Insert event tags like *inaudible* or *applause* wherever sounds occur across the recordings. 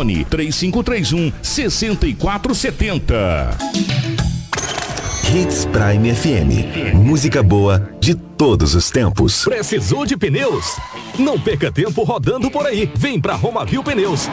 Fone 3531 6470. Hits Prime FM. Música boa de todos os tempos. Precisou de pneus? Não perca tempo rodando por aí. Vem pra Romavil Pneus.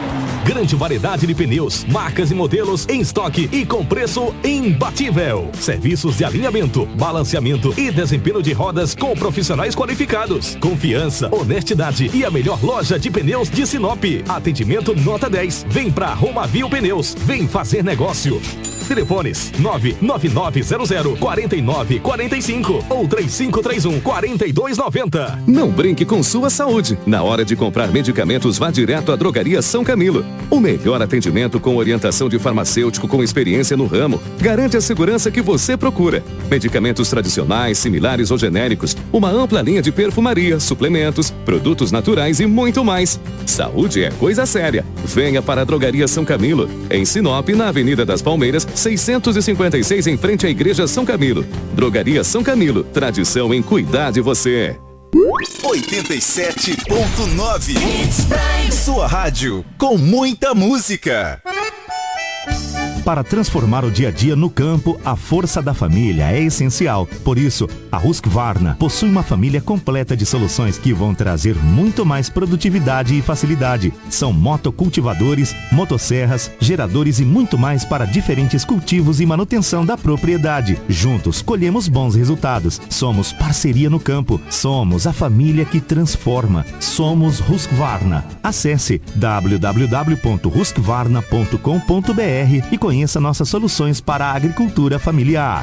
Grande variedade de pneus, marcas e modelos em estoque e com preço imbatível. Serviços de alinhamento, balanceamento e desempenho de rodas com profissionais qualificados. Confiança, honestidade e a melhor loja de pneus de Sinop. Atendimento nota 10. Vem pra Romavil Pneus. Vem fazer negócio. Telefones 99900 4945 ou 3531 4290. Não brinque com sua saúde. Na hora de comprar medicamentos, vá direto à Drogaria São Camilo. O melhor atendimento com orientação de farmacêutico com experiência no ramo garante a segurança que você procura. Medicamentos tradicionais, similares ou genéricos, uma ampla linha de perfumaria, suplementos, produtos naturais e muito mais. Saúde é coisa séria. Venha para a Drogaria São Camilo, em Sinop, na Avenida das Palmeiras, 656 em frente à Igreja São Camilo. Drogaria São Camilo, tradição em cuidar de você. 87.9 Sua rádio com muita música. Para transformar o dia a dia no campo, a força da família é essencial. Por isso, a Husqvarna possui uma família completa de soluções que vão trazer muito mais produtividade e facilidade. São motocultivadores, motosserras, geradores e muito mais para diferentes cultivos e manutenção da propriedade. Juntos, colhemos bons resultados. Somos parceria no campo. Somos a família que transforma. Somos Husqvarna. Acesse www.husqvarna.com.br e conheça nossas soluções para a agricultura familiar.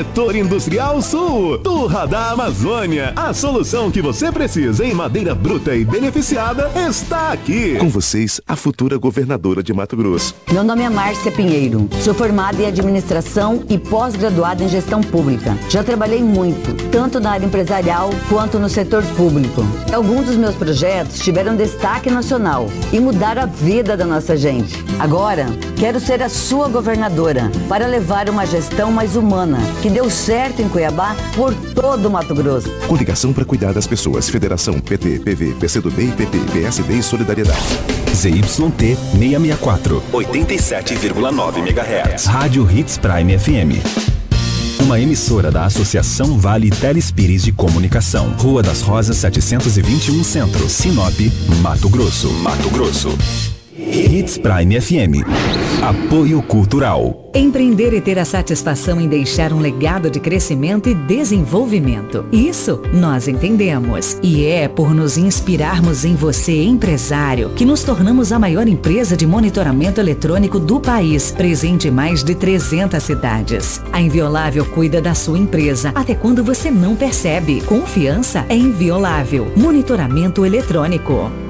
Setor Industrial Sul, Turra da Amazônia. A solução que você precisa em madeira bruta e beneficiada está aqui. Com vocês, a futura governadora de Mato Grosso. Meu nome é Márcia Pinheiro. Sou formada em administração e pós-graduada em gestão pública. Já trabalhei muito, tanto na área empresarial quanto no setor público. Alguns dos meus projetos tiveram destaque nacional e mudaram a vida da nossa gente. Agora, quero ser a sua governadora para levar uma gestão mais humana que deu certo em Cuiabá por todo o Mato Grosso. Coligação para cuidar das pessoas. Federação PT, PV, PCdoB e PP, PSD e Solidariedade. ZYT 664. 87,9 MHz. Rádio Hits Prime FM. Uma emissora da Associação Vale Telespires de Comunicação. Rua das Rosas 721 Centro, Sinop, Mato Grosso. Mato Grosso. Hits Prime FM. Apoio Cultural. Empreender e ter a satisfação em deixar um legado de crescimento e desenvolvimento. Isso nós entendemos. E é por nos inspirarmos em você, empresário, que nos tornamos a maior empresa de monitoramento eletrônico do país, presente em mais de 300 cidades. A Inviolável cuida da sua empresa até quando você não percebe. Confiança é inviolável. Monitoramento eletrônico.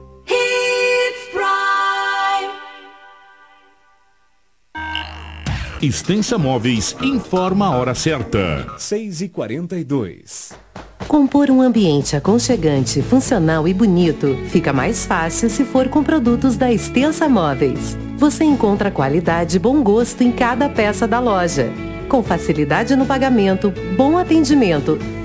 Extensa Móveis informa a hora certa. 6 e 42 Compor um ambiente aconchegante, funcional e bonito fica mais fácil se for com produtos da Extensa Móveis. Você encontra qualidade e bom gosto em cada peça da loja. Com facilidade no pagamento, bom atendimento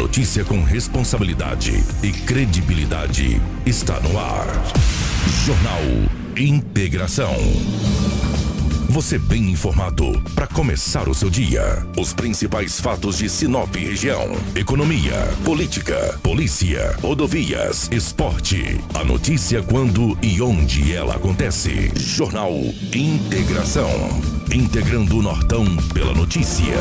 notícia com responsabilidade e credibilidade está no ar. Jornal Integração. Você bem informado para começar o seu dia. Os principais fatos de Sinop região: economia, política, polícia, rodovias, esporte. A notícia quando e onde ela acontece. Jornal Integração. Integrando o Nortão pela notícia.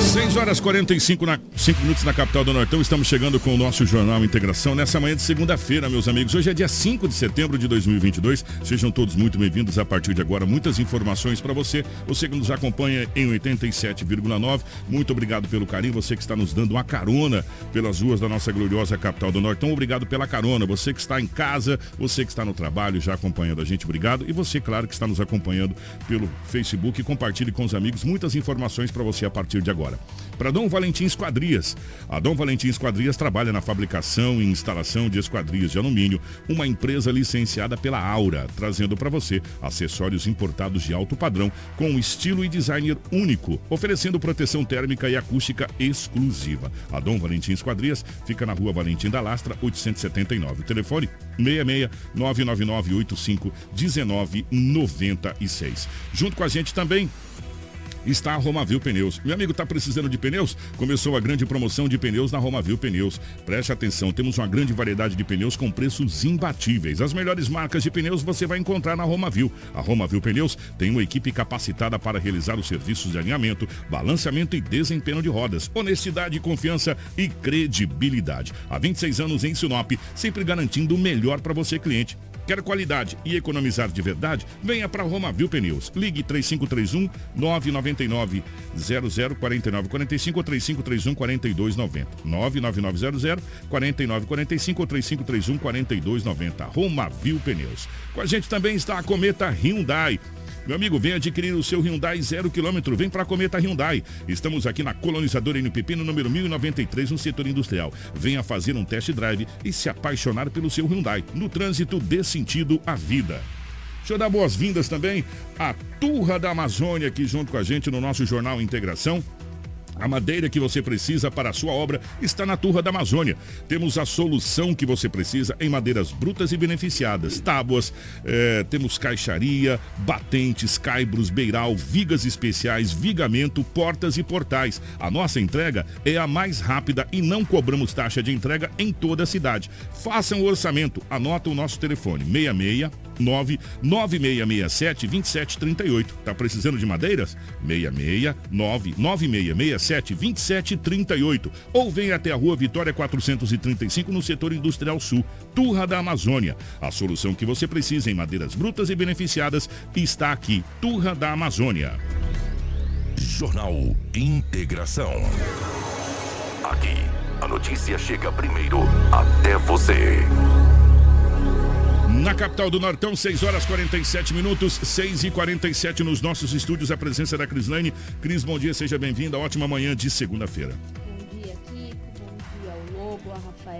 6 horas 45 na, 5 minutos na capital do Nortão. Estamos chegando com o nosso Jornal Integração nessa manhã de segunda-feira, meus amigos. Hoje é dia 5 de setembro de 2022. Sejam todos muito bem-vindos a partir de agora. Muitas informações para você. Você que nos acompanha em 87,9. Muito obrigado pelo carinho. Você que está nos dando uma carona pelas ruas da nossa gloriosa capital do Nortão. Obrigado pela carona. Você que está em casa, você que está no trabalho já acompanhando a gente, obrigado. E você, claro, que está nos acompanhando pelo Facebook. Compartilhe com os amigos muitas informações para você a partir de agora para Dom Valentim Esquadrias. A Dom Valentim Esquadrias trabalha na fabricação e instalação de esquadrias de alumínio, uma empresa licenciada pela Aura, trazendo para você acessórios importados de alto padrão com estilo e design único, oferecendo proteção térmica e acústica exclusiva. A Dom Valentim Esquadrias fica na Rua Valentim da Lastra, 879. O telefone 66 999 85 1996. Junto com a gente também está a Romavil Pneus. Meu amigo, está precisando de pneus? Começou a grande promoção de pneus na Romavil Pneus. Preste atenção, temos uma grande variedade de pneus com preços imbatíveis. As melhores marcas de pneus você vai encontrar na Romavil. A Romavil Pneus tem uma equipe capacitada para realizar os serviços de alinhamento, balanceamento e desempenho de rodas. Honestidade, confiança e credibilidade. Há 26 anos em Sinop, sempre garantindo o melhor para você, cliente. Quer qualidade e economizar de verdade? Venha para Roma Viu Pneus. Ligue 3531 999 004945 ou 3531 4290. 99900 4945 ou 3531 4290. Roma Viu Pneus. Com a gente também está a Cometa Hyundai. Meu amigo, vem adquirir o seu Hyundai zero quilômetro. Vem para a Cometa Hyundai. Estamos aqui na colonizadora NPP no número 1093, no setor industrial. Venha fazer um test drive e se apaixonar pelo seu Hyundai. No trânsito, dê sentido à vida. Deixa eu dar boas-vindas também à Turra da Amazônia aqui junto com a gente no nosso Jornal Integração. A madeira que você precisa para a sua obra está na Turra da Amazônia. Temos a solução que você precisa em madeiras brutas e beneficiadas. Tábuas, é, temos caixaria, batentes, caibros, beiral, vigas especiais, vigamento, portas e portais. A nossa entrega é a mais rápida e não cobramos taxa de entrega em toda a cidade. Faça um orçamento. Anota o nosso telefone: 66 99667 2738. Tá precisando de madeiras? 66 99667 2738. Ou vem até a rua Vitória 435 no setor industrial sul, Turra da Amazônia. A solução que você precisa em madeiras brutas e beneficiadas está aqui, Turra da Amazônia. Jornal Integração. Aqui A notícia chega primeiro até você. Na capital do Nortão, 6 horas 47 minutos, 6 e 47 nos nossos estúdios, a presença da Crislane. Cris, bom dia, seja bem-vinda. Ótima manhã de segunda-feira.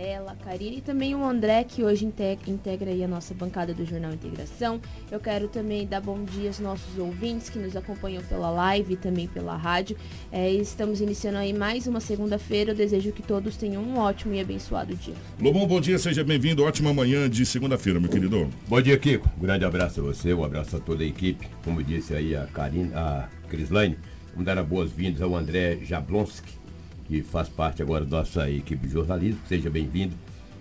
Rafaela, a Karine e também o André, que hoje integra, a nossa bancada do Jornal Integração. Eu quero também dar bom dia aos nossos ouvintes que nos acompanham pela live e também pela rádio. É, estamos iniciando aí mais uma segunda-feira. Eu desejo que todos tenham um ótimo e abençoado dia. Lobão, bom dia, seja bem-vindo. Ótima manhã de segunda-feira, meu querido. Bom dia, Kiko. Um grande abraço a você, um abraço a toda a equipe. Como disse aí a Karine, a Crislane, vamos dar boas-vindas ao André Jablonski que faz parte agora da nossa equipe de jornalismo. Seja bem-vindo,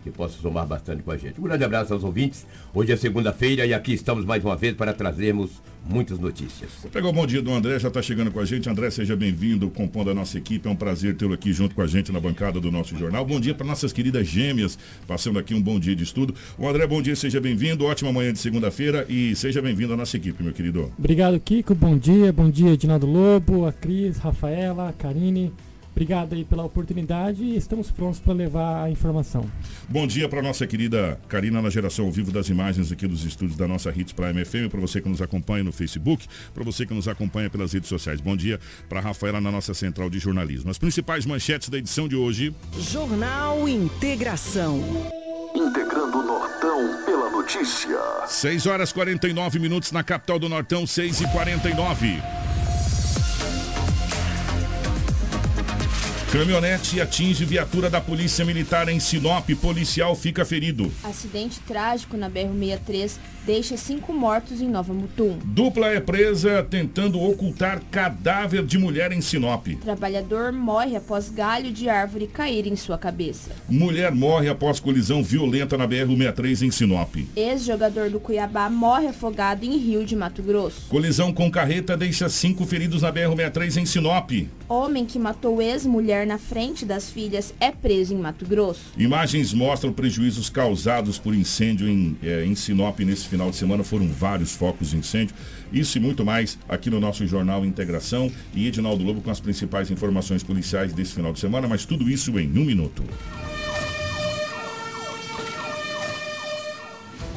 que possa somar bastante com a gente. Um grande abraço aos ouvintes. Hoje é segunda-feira e aqui estamos mais uma vez para trazermos muitas notícias. Vou pegar o bom dia do André, já está chegando com a gente. André, seja bem-vindo, compondo a nossa equipe. É um prazer tê-lo aqui junto com a gente na bancada do nosso jornal. Bom dia para nossas queridas gêmeas, passando aqui um bom dia de estudo. O André, bom dia, seja bem-vindo. Ótima manhã de segunda-feira e seja bem-vindo à nossa equipe, meu querido. Obrigado, Kiko. Bom dia. Bom dia, Edinaldo Lobo, a Cris, Rafaela, a Karine. Obrigado aí pela oportunidade e estamos prontos para levar a informação. Bom dia para nossa querida Karina na geração ao vivo das imagens aqui dos estúdios da nossa Hits Prime FM, para você que nos acompanha no Facebook, para você que nos acompanha pelas redes sociais. Bom dia para Rafaela na nossa central de jornalismo. As principais manchetes da edição de hoje. Jornal Integração. Integrando o Nortão pela notícia. 6 horas 49 minutos na capital do Nortão, 6 e 49 Caminhonete atinge viatura da Polícia Militar em Sinop. Policial fica ferido. Acidente trágico na BR-63 deixa cinco mortos em Nova Mutum. Dupla é presa tentando ocultar cadáver de mulher em Sinop. Trabalhador morre após galho de árvore cair em sua cabeça. Mulher morre após colisão violenta na BR-63 em Sinop. Ex-jogador do Cuiabá morre afogado em Rio de Mato Grosso. Colisão com carreta deixa cinco feridos na BR-63 em Sinop. Homem que matou ex-mulher na frente das filhas é preso em Mato Grosso. Imagens mostram prejuízos causados por incêndio em, é, em Sinop nesse final de semana. Foram vários focos de incêndio. Isso e muito mais aqui no nosso Jornal Integração. E Edinaldo Lobo com as principais informações policiais desse final de semana. Mas tudo isso em um minuto.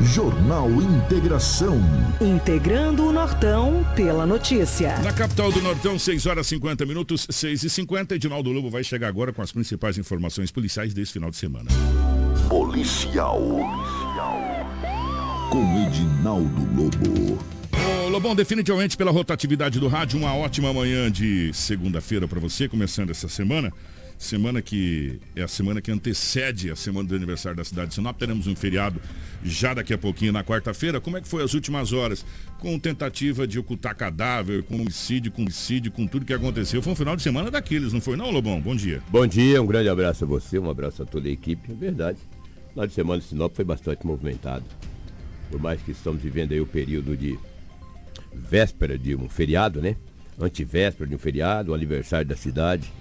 Jornal Integração. Integrando o Nortão pela notícia. Na capital do Nortão, 6 horas 50 minutos, 6 e 50 Edinaldo Lobo vai chegar agora com as principais informações policiais desse final de semana. Policial. Policial. Com Edinaldo Lobo. Lobão, definitivamente pela rotatividade do rádio, uma ótima manhã de segunda-feira para você, começando essa semana. Semana que é a semana que antecede a semana do aniversário da cidade de Sinop. Teremos um feriado já daqui a pouquinho na quarta-feira. Como é que foi as últimas horas? Com tentativa de ocultar cadáver, com homicídio, com homicídio, com tudo que aconteceu. Foi um final de semana daqueles, não foi não, Lobão? Bom dia. Bom dia, um grande abraço a você, um abraço a toda a equipe. É verdade. O final de semana de Sinop foi bastante movimentado. Por mais que estamos vivendo aí o período de véspera de um feriado, né? Antivéspera de um feriado, o aniversário da cidade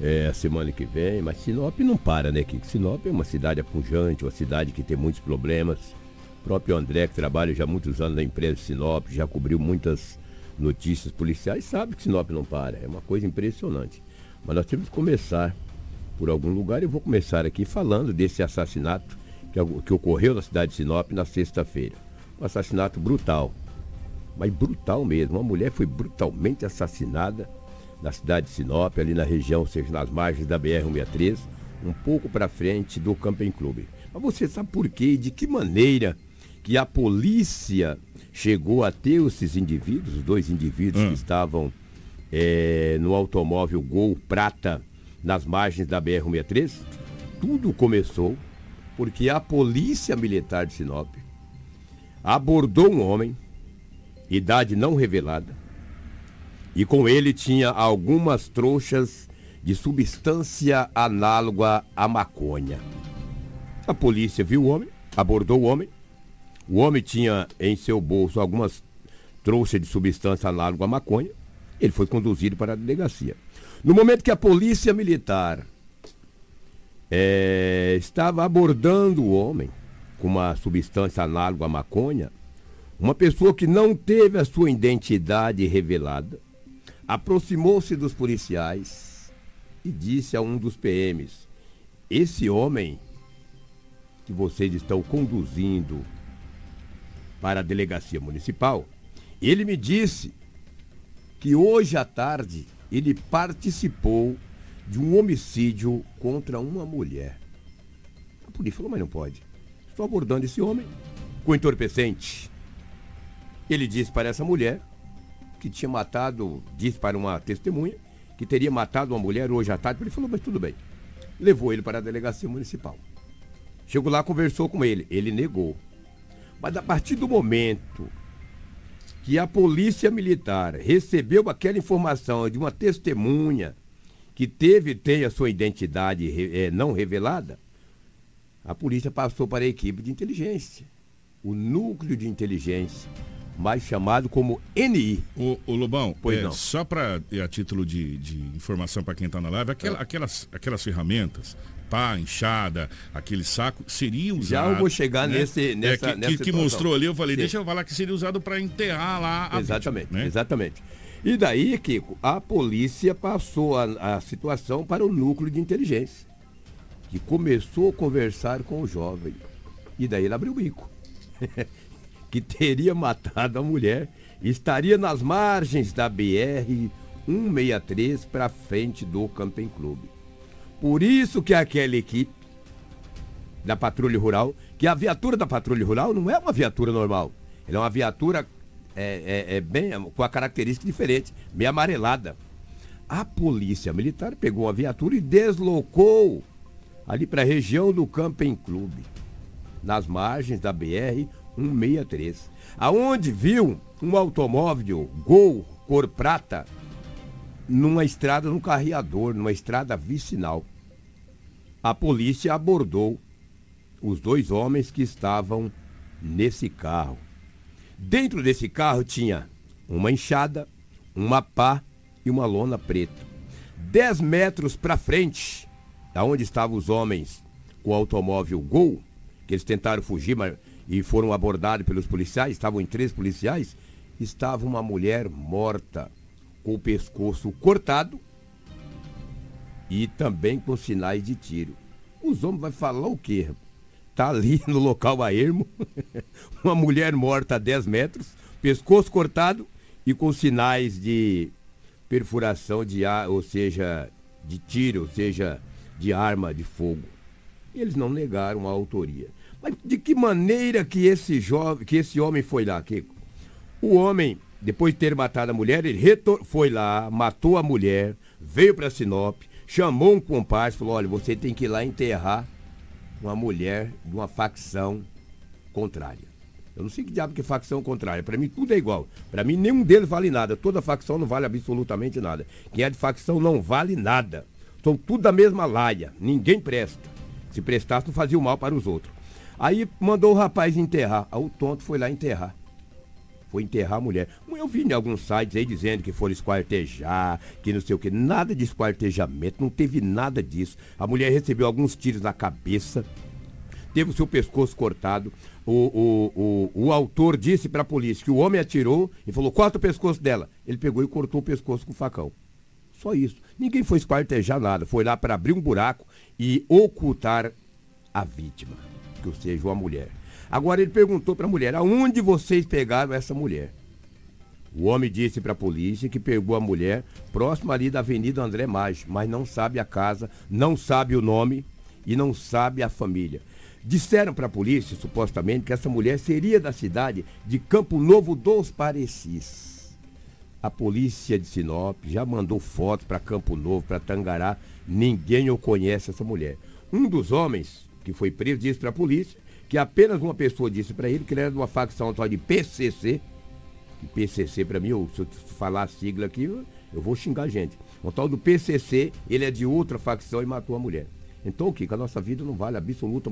é, a semana que vem, mas Sinop não para, né, Kiko? Sinop é uma cidade apunjante, uma cidade que tem muitos problemas. O próprio André, que trabalha já muitos anos na empresa Sinop, já cobriu muitas notícias policiais, sabe que Sinop não para. É uma coisa impressionante. Mas nós temos que começar por algum lugar. Eu vou começar aqui falando desse assassinato que, que ocorreu na cidade de Sinop na sexta-feira. Um assassinato brutal. Mas brutal mesmo. Uma mulher foi brutalmente assassinada na cidade de Sinop, ali na região, ou seja, nas margens da BR-163, um pouco para frente do Camping Clube. Mas você sabe por quê e de que maneira que a polícia chegou a ter esses indivíduos, os dois indivíduos hum. que estavam é, no automóvel Gol Prata nas margens da BR-163? Tudo começou porque a polícia militar de Sinop abordou um homem, idade não revelada, e com ele tinha algumas trouxas de substância análoga à maconha. A polícia viu o homem, abordou o homem. O homem tinha em seu bolso algumas trouxas de substância análoga à maconha. Ele foi conduzido para a delegacia. No momento que a polícia militar é, estava abordando o homem com uma substância análoga à maconha, uma pessoa que não teve a sua identidade revelada aproximou-se dos policiais e disse a um dos PMs: Esse homem que vocês estão conduzindo para a delegacia municipal, ele me disse que hoje à tarde ele participou de um homicídio contra uma mulher. A polícia falou, mas não pode. Estou abordando esse homem com entorpecente. Ele disse para essa mulher que tinha matado, disse para uma testemunha, que teria matado uma mulher hoje à tarde. Ele falou, mas tudo bem. Levou ele para a delegacia municipal. Chegou lá, conversou com ele. Ele negou. Mas a partir do momento que a polícia militar recebeu aquela informação de uma testemunha que teve tem a sua identidade é, não revelada, a polícia passou para a equipe de inteligência, o núcleo de inteligência, mais chamado como NI. O, o Lobão, pois é, não. só para a título de, de informação para quem está na live, aquela, É. aquelas, aquelas ferramentas, pá, enxada, aquele saco, seria usado. Já eu vou chegar nesse- nessa- é, que, nessa que, que mostrou ali, eu falei, Sim. deixa eu falar que seria usado para enterrar lá a Exatamente, vítima, né? exatamente. E daí, Kiko, a polícia passou a, a situação para o núcleo de inteligência, que começou a conversar com o jovem. E daí ele abriu o bico. *laughs* que teria matado a mulher estaria nas margens da BR 163 para frente do Camping Clube. Por isso que aquela equipe da patrulha rural, que a viatura da patrulha rural não é uma viatura normal. Ela é uma viatura é, é- é bem com a característica diferente, meio amarelada. A polícia militar pegou a viatura e deslocou ali para a região do Camping Clube, nas margens da BR 163, aonde viu um automóvel Gol cor prata numa estrada, num carreador, numa estrada vicinal. A polícia abordou os dois homens que estavam nesse carro. Dentro desse carro tinha uma enxada, uma pá e uma lona preta. Dez metros para frente, da onde estavam os homens com o automóvel Gol, que eles tentaram fugir mas, e foram abordados pelos policiais, estavam em três policiais, estava uma mulher morta, com o pescoço cortado e também com sinais de tiro. Os homens vão falar o quê? Tá ali *laughs* no local a ermo, *laughs* uma mulher morta a 10 metros, pescoço cortado e com sinais de perfuração de ar, ou seja, de tiro, ou seja, de arma de fogo. Eles não negaram a autoria. Mas de que maneira que esse jovem, que esse homem foi lá, Kiko? O homem, depois de ter matado a mulher, ele retor- foi lá, matou a mulher, veio para Sinop, chamou um comparsa, falou: olha, você tem que ir lá enterrar uma mulher de uma facção contrária. Eu não sei que diabo que é facção contrária. Para mim tudo é igual. Para mim nenhum deles vale nada. Toda facção não vale absolutamente nada. Quem é de facção não vale nada. São tudo da mesma laia. Ninguém presta. Se prestasse, não fazia o mal para os outros. Aí mandou o rapaz enterrar. O tonto foi lá enterrar. Foi enterrar a mulher. Eu vi em alguns sites aí dizendo que foram esquartejar, que não sei o que. Nada de esquartejamento, não teve nada disso. A mulher recebeu alguns tiros na cabeça, teve o seu pescoço cortado. O, o, o, o autor disse para a polícia que o homem atirou e falou: corta o pescoço dela. Ele pegou e cortou o pescoço com o facão. Só isso. Ninguém foi esquartejar nada. Foi lá para abrir um buraco e ocultar a vítima, que ou seja, uma mulher. Agora ele perguntou para a mulher: aonde vocês pegaram essa mulher? O homem disse para a polícia que pegou a mulher próximo ali da Avenida André Maggi, mas não sabe a casa, não sabe o nome e não sabe a família. Disseram para a polícia, supostamente, que essa mulher seria da cidade de Campo Novo dos Parecis. A polícia de Sinop já mandou fotos para Campo Novo, para Tangará. Ninguém o conhece essa mulher. Um dos homens que foi preso disse para a polícia que apenas uma pessoa disse para ele que ele era de uma facção tal de PCC. Que PCC para mim, se eu falar a sigla aqui, eu vou xingar a gente. O tal do PCC, ele é de outra facção e matou a mulher. Então o que? Que a nossa vida não vale absoluta,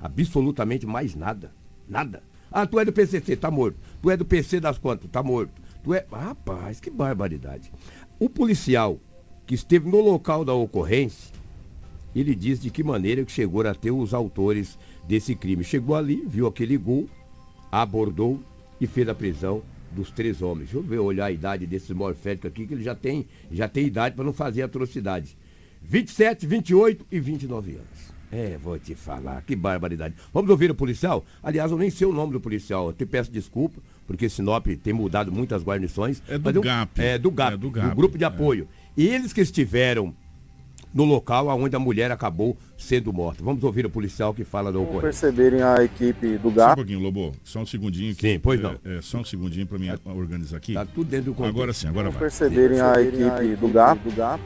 absolutamente mais nada. Nada. Ah, tu é do PCC, tá morto. Tu é do PC das quantas, tá morto. Tu é. Rapaz, que barbaridade. O policial que esteve no local da ocorrência, ele diz de que maneira que chegou a ter os autores desse crime. Chegou ali, viu aquele gol, abordou e fez a prisão dos três homens. Deixa eu ver, olhar a idade desses morféticos aqui, que ele já tem, já tem idade para não fazer atrocidade. 27, 28 e 29 anos. É, vou te falar, que barbaridade. Vamos ouvir o policial? Aliás, eu nem sei o nome do policial, eu te peço desculpa, porque Sinop tem mudado muitas guarnições. É do GAP. É do GAP, é do, GAP, do Grupo de Apoio. É. E eles que estiveram no local onde a mulher acabou sendo morta. Vamos ouvir o policial que fala da ocorrência. perceberem a equipe do GAP. Só um pouquinho, Lobo. Só um segundinho. Que, sim, pois não. É, é só um segundinho para mim é, organizar aqui. Tá tudo dentro do contexto. Agora sim, agora vai. perceberem a, equipe a equipe do GAP. Do GAP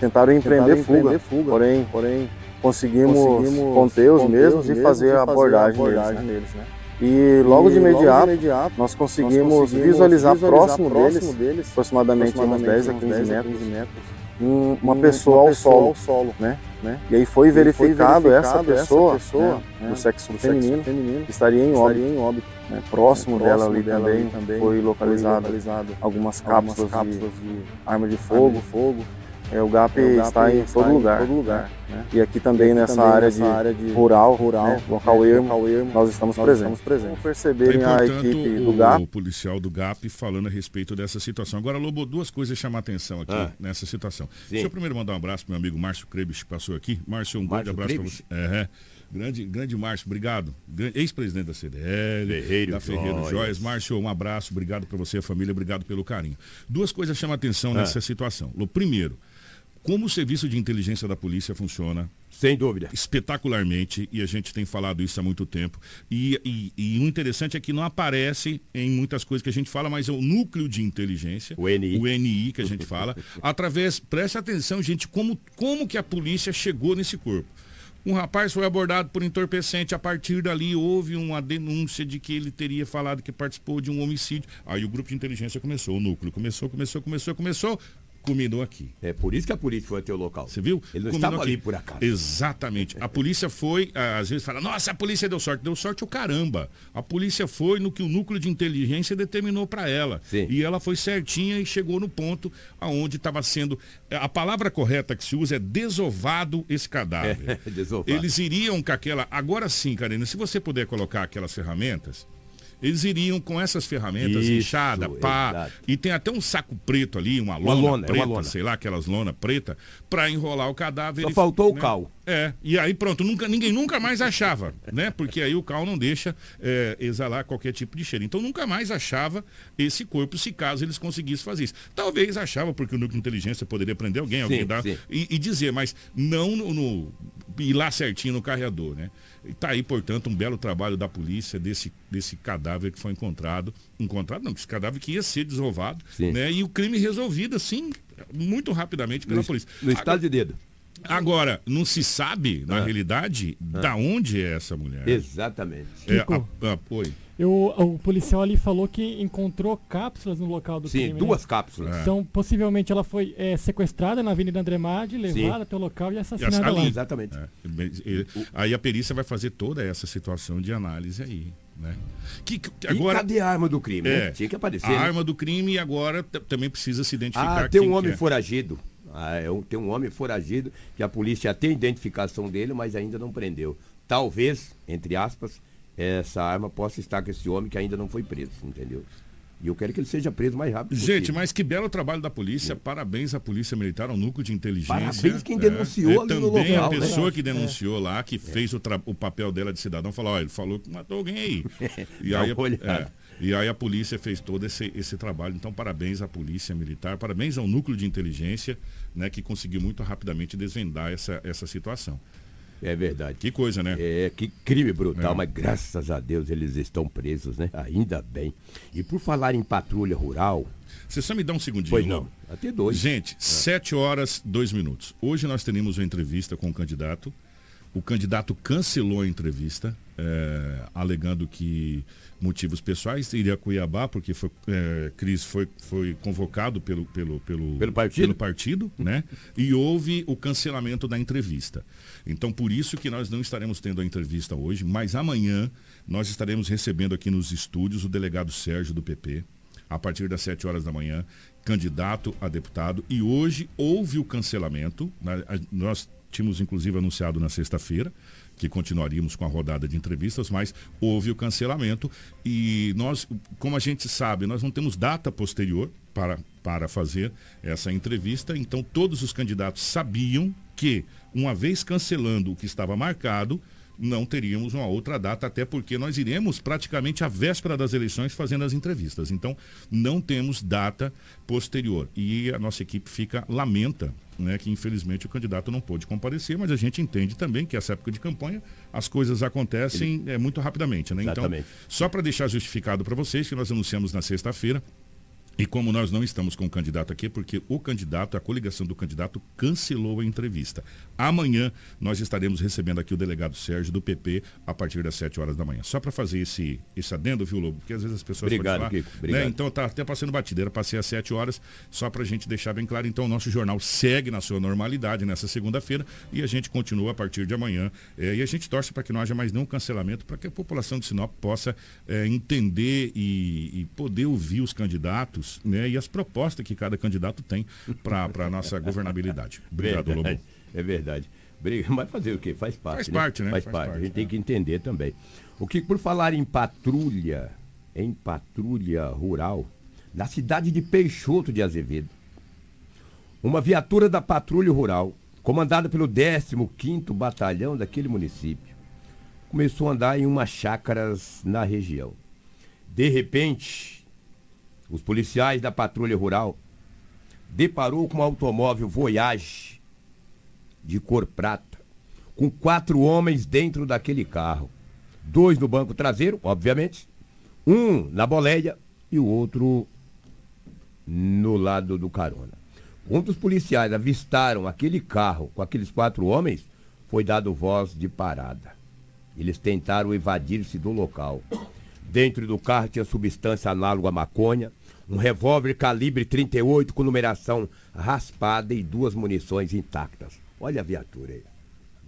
tentaram empreender, tentaram fuga, fuga, porém, porém conseguimos, conseguimos conter os mesmos e fazer a abordagem, abordagem deles, né? E logo, e de, imediato, logo de imediato, nós conseguimos, nós conseguimos visualizar, visualizar próximo, próximo deles, deles, aproximadamente, aproximadamente uns 10 a 15 metros, metros um, uma, pessoa, uma pessoa ao, solo, ao solo, né? né? E aí foi verificado, foi verificado essa pessoa, essa pessoa né? do sexo, do feminino, sexo feminino, que estaria em óbito. Estaria em óbito né? Próximo, próximo dela ali dela também, também foi localizado, foi localizado algumas cápsulas, cápsulas de, de, arma de fogo, arma de fogo é, o GAP, é, o GAP está, em, está todo em lugar, todo lugar. Né? E aqui também, aqui nessa, também área, nessa de área de rural, rural né? local, ermo, local ermo, nós estamos nós presentes. Estamos presentes. perceberem tá a equipe do GAP. O policial do GAP falando a respeito dessa situação. Agora, Lobo, duas coisas chamam a atenção aqui ah. nessa situação. Sim. Deixa eu primeiro mandar um abraço para meu amigo Márcio Krebs, que passou aqui. Márcio, um grande abraço para você. É, Grande, grande Márcio, obrigado. Ex-presidente da CDL, Ferreiro da Ferreiro Joias. Márcio, um abraço, obrigado para você, a família, obrigado pelo carinho. Duas coisas chamam a atenção ah. nessa situação. Primeiro, como o serviço de inteligência da polícia funciona. Sem dúvida. Espetacularmente, e a gente tem falado isso há muito tempo. E, e, e, o interessante é que não aparece em muitas coisas que a gente fala, mas é o núcleo de inteligência. O NI. O NI que a gente fala. *laughs* através, preste atenção, gente, como, como que a polícia chegou nesse corpo. Um rapaz foi abordado por entorpecente. A partir dali houve uma denúncia de que ele teria falado que participou de um homicídio. Aí o grupo de inteligência começou, o núcleo começou, começou, começou, começou culminou aqui. É por isso que a polícia foi até o local. Você viu? Ele não culminou estava aqui. ali por acaso. Exatamente. A polícia foi, às vezes fala, nossa, a polícia deu sorte. Deu sorte o caramba. A polícia foi no que o núcleo de inteligência determinou para ela. Sim. E ela foi certinha e chegou no ponto aonde estava sendo. A palavra correta que se usa é desovado esse cadáver. É, *laughs* desovado. Eles iriam com aquela. Agora sim, Karina, se você puder colocar aquelas ferramentas eles iriam com essas ferramentas, Isso, inchada, pá. Exato. E tem até um saco preto ali, uma lona, uma lona preta, é uma lona. sei lá, aquelas lona preta, para enrolar o cadáver. Só faltou né? o cal. É, e aí pronto, nunca, ninguém nunca mais achava, né? Porque aí o cal não deixa é, exalar qualquer tipo de cheiro. Então nunca mais achava esse corpo, se caso eles conseguissem fazer isso. Talvez achava, porque o núcleo de inteligência poderia prender alguém, sim, alguém dar e, e, dizer, mas não no, no, ir lá certinho no carreador, né? Está aí, portanto, um belo trabalho da polícia desse, desse cadáver que foi encontrado. Encontrado não, esse cadáver que ia ser desovado, né? E o crime resolvido, assim, muito rapidamente pela no, polícia. No estado de dedo. Agora, não se sabe, na ah. realidade, ah. da onde é essa mulher. Exatamente. É, a, a, oi. Eu, o policial ali falou que encontrou cápsulas no local do Sim, crime. Sim, duas né? cápsulas. É. Então, possivelmente ela foi é, sequestrada na Avenida André Madi, levada Sim. até o local e assassinada ali, lá. Exatamente. É. Aí a perícia vai fazer toda essa situação de análise aí. Né? Que, que, agora, e cadê a arma do crime? Né? É, Tinha que aparecer. A né? arma do crime agora também precisa se identificar. Ah, tem um homem é. foragido. Ah, é um, tem um homem foragido que a polícia tem identificação dele, mas ainda não prendeu. Talvez, entre aspas, essa arma possa estar com esse homem que ainda não foi preso, entendeu? E eu quero que ele seja preso mais rápido Gente, possível. mas que belo trabalho da polícia. É. Parabéns à Polícia Militar, ao núcleo de inteligência. Parabéns quem denunciou é, é, Também local, a né? pessoa né? que denunciou lá, que fez o, o, papel dela de cidadão, falou, ó, ele falou que matou alguém aí. *laughs* e, aí é, e aí a polícia fez todo esse, esse trabalho. Então, parabéns à Polícia Militar, parabéns ao núcleo de inteligência, né, que conseguiu muito rapidamente desvendar essa, essa situação. É verdade. Que coisa, né? É, que crime brutal, é. mas graças a Deus eles estão presos, né? Ainda bem. E por falar em patrulha rural. Você só me dá um segundinho. Pois não. Até dois. Gente, é. sete horas, dois minutos. Hoje nós teremos uma entrevista com o candidato O candidato cancelou a entrevista, é, alegando que motivos pessoais iria a Cuiabá, porque foi, é, Cris foi, foi convocado pelo, pelo, pelo, Pelo partido? pelo partido, né? E houve o cancelamento da entrevista. Então, por isso que nós não estaremos tendo a entrevista hoje, mas amanhã nós estaremos recebendo aqui nos estúdios o delegado Sérgio do PP, a partir das 7 horas da manhã, candidato a deputado. E hoje houve o cancelamento. né? Nós tínhamos, inclusive, anunciado na sexta-feira que continuaríamos com a rodada de entrevistas, mas houve o cancelamento e nós, como a gente sabe, nós não temos data posterior para, para fazer essa entrevista, então todos os candidatos sabiam que, uma vez cancelando o que estava marcado, não teríamos uma outra data, até porque nós iremos praticamente à véspera das eleições fazendo as entrevistas. Então, não temos data posterior. E a nossa equipe fica, lamenta, né, que infelizmente o candidato não pôde comparecer, mas a gente entende também que essa época de campanha as coisas acontecem é, muito rapidamente. Né? Então, Exatamente. só para deixar justificado para vocês, que nós anunciamos na sexta-feira, e como nós não estamos com o candidato aqui, porque o candidato, a coligação do candidato, cancelou a entrevista. Amanhã nós estaremos recebendo aqui o delegado Sérgio do PP a partir das 7 horas da manhã. Só para fazer esse, esse adendo, viu, Lobo? Porque às vezes as pessoas Obrigado, podem Kiko, falar. obrigado. Né? Então tá até passando para ser às 7 horas, só para a gente deixar bem claro. Então o nosso jornal segue na sua normalidade nessa segunda-feira e a gente continua a partir de amanhã. Eh, e a gente torce para que não haja mais nenhum cancelamento, para que a população de Sinop possa eh, entender e, e poder ouvir os candidatos né, e as propostas que cada candidato tem para a nossa governabilidade. *laughs* Obrigado, verdade, Lobo. É verdade. Briga, mas fazer o quê? Faz parte. Faz parte, né? Faz, Faz parte. parte, A gente é. tem que entender também. O que por falar em patrulha, em patrulha rural, na cidade de Peixoto de Azevedo, uma viatura da patrulha rural, comandada pelo 15º Batalhão daquele município, começou a andar em umas chácaras na região. De repente, os policiais da patrulha rural deparou com um automóvel Voyage de cor prata, com quatro homens dentro daquele carro. Dois no banco traseiro, obviamente, um na boleia e o outro no lado do carona. Quando os policiais avistaram aquele carro com aqueles quatro homens, foi dado voz de parada. Eles tentaram evadir-se do local. Dentro do carro tinha substância análoga à maconha, um revólver calibre 38 com numeração raspada e duas munições intactas. Olha a viatura aí.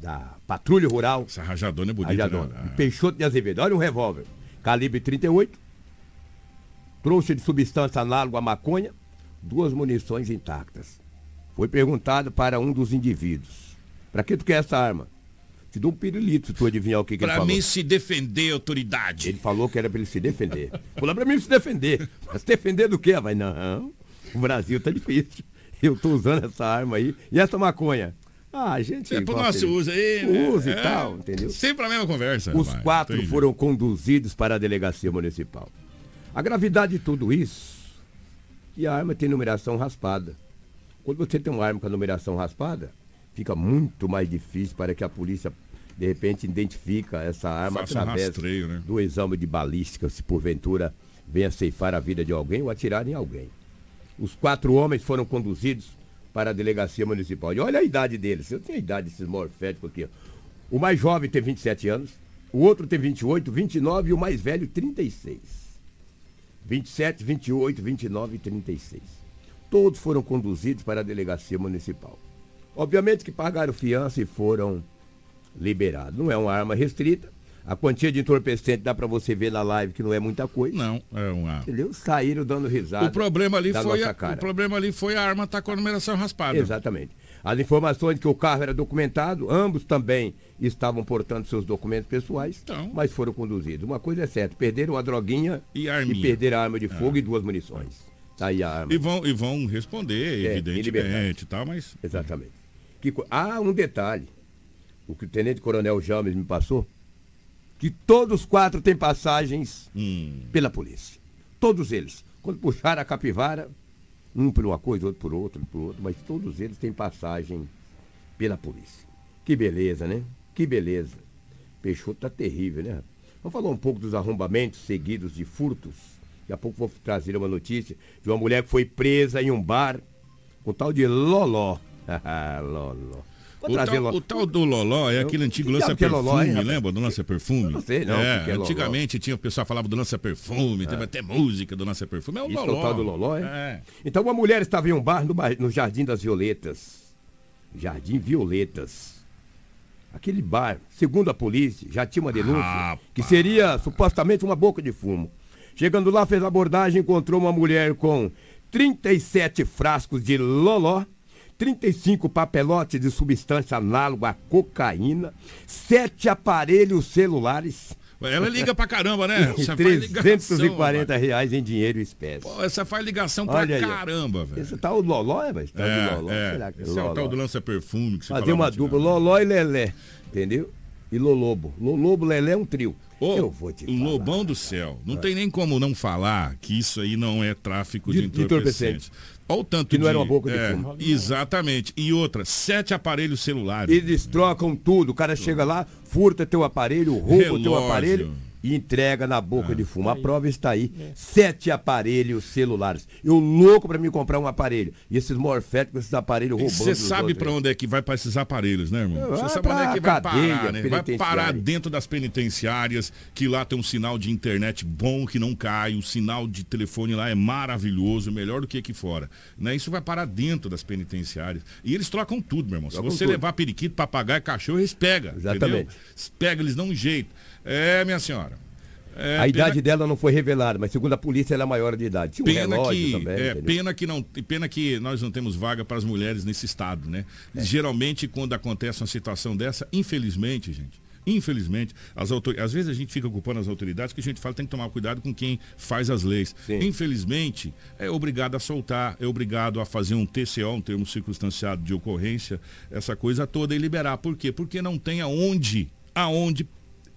Da Patrulha Rural. Essa rajadona é bonita, Rajadona. né? Peixoto de Azevedo. Olha um revólver. Calibre 38. Trouxa de substância análoga à maconha. Duas munições intactas. Foi perguntado para um dos indivíduos. Para que tu quer essa arma? Te dou um pirulito se tu adivinhar o que, que ele Para falou. mim se defender, autoridade. Ele falou que era para ele se defender. Falou para mim se defender. Mas se defender do quê? Vai, não. O Brasil tá difícil. Eu tô usando essa arma aí. E essa maconha? Ah, a gente. É, pô, gosta nossa, de- usa aí, né? Usa É, e tal, entendeu? Sempre a mesma conversa. Os rapaz. quatro foram conduzidos para a delegacia municipal. A gravidade de tudo isso, que a arma tem numeração raspada. Quando você tem uma arma com a numeração raspada, fica muito mais difícil para que a polícia, de repente, identifica essa arma um através rastreio, né? do exame de balística, se porventura venha ceifar a vida de alguém ou atirar em alguém. Os quatro homens foram conduzidos para a delegacia municipal. E olha a idade deles. Eu tenho a idade desses morféticos aqui. O mais jovem tem 27 anos, o outro tem 28, 29 e o mais velho 36. 27, 28, 29 e 36. Todos foram conduzidos para a delegacia municipal. Obviamente que pagaram fiança e foram liberados. Não é uma arma restrita. A quantia de entorpecente dá para você ver na live que não é muita coisa. Não, é uma. Entendeu? Saíram dando risada. O problema ali foi nossa a, cara. o problema ali foi a arma estar com a numeração raspada. Exatamente. As informações que o carro era documentado, ambos também estavam portando seus documentos pessoais, Então. mas foram conduzidos. Uma coisa é certa, perderam a droguinha E a arminha. perderam a arma de fogo Ah. e duas munições. Tá aí a arma. E vão, e vão responder, É, em evidentemente, e tal, mas. Exatamente. Que ah, um detalhe. O que o Tenente Coronel James me passou, que todos os quatro têm passagens Hum. pela polícia. Todos eles. Quando puxaram a capivara, um por uma coisa, outro por outra, outro por outro, mas todos eles têm passagem pela polícia. Que beleza, né? Que beleza. Peixoto tá terrível, né? Vamos falar um pouco dos arrombamentos seguidos de furtos. Daqui a pouco vou trazer uma notícia de uma mulher que foi presa em um bar com tal de Loló. *laughs* Loló. O tal, o tal, do Loló é aquele antigo lança-perfume, é lembra do lança-perfume? Não sei, não. É, é antigamente tinha o pessoal falava do lança-perfume, é. teve até música do lança-perfume. É o Isso Loló. É o tal do Loló, é? é? Então uma mulher estava em um bar no, no Jardim das Violetas. Jardim Violetas. Aquele bar, segundo a polícia, já tinha uma denúncia que seria supostamente uma boca de fumo. Chegando lá, fez a abordagem, encontrou uma mulher com 37 frascos de loló, 35 papelotes de substância análoga à cocaína, 7 aparelhos celulares. Ela liga pra caramba, né? Essa 340 reais em dinheiro e espécie. Pô, essa faz ligação pra Olha caramba, velho. Esse tá o Loló, é, velho? Tá é, Loló. É. Será que Esse Loló? é o tal do lança-perfume que você Fazer uma dupla, Loló e Lelé, entendeu? E Lolobo. Lolobo, Lelé é um trio. Ô, eu vou te falar. Lobão do céu. Não é. tem nem como não falar que isso aí não é tráfico de, de entorpecentes. Olha o tanto que não de, era uma boca de é, fumo. Exatamente. E outra, sete aparelhos celulares. Eles trocam tudo. O cara chega lá, furta teu aparelho, rouba o teu aparelho e entrega na boca ah, de fumo. A prova está aí. É. Sete aparelhos celulares. Eu louco para me comprar um aparelho. E esses morféticos, esses aparelhos roubando. Você sabe para onde é que vai para esses aparelhos, né, irmão? Você sabe onde é que vai cadeia, parar, né? Vai parar dentro das penitenciárias, que lá tem um sinal de internet bom que não cai, o sinal de telefone lá é maravilhoso, melhor do que aqui fora. Né? Isso vai parar dentro das penitenciárias. E eles trocam tudo, meu irmão. Trocam Se você tudo. levar periquito, papagaio, cachorro, eles pegam. Exatamente. Entendeu? Pega, eles dão um jeito. É, minha senhora. É, a idade dela não foi revelada, mas segundo a polícia ela é maior de idade. Tinha um pena relógio que, também. É, pena que não, pena que nós não temos vaga para as mulheres nesse estado, né? É. Geralmente quando acontece uma situação dessa, infelizmente, gente, infelizmente, as autor... às vezes a gente fica ocupando as autoridades que a gente fala tem que tomar cuidado com quem faz as leis. Sim. Infelizmente, é obrigado a soltar, é obrigado a fazer um TCO, um termo circunstanciado de ocorrência, essa coisa toda e liberar. Por quê? Porque não tem aonde, aonde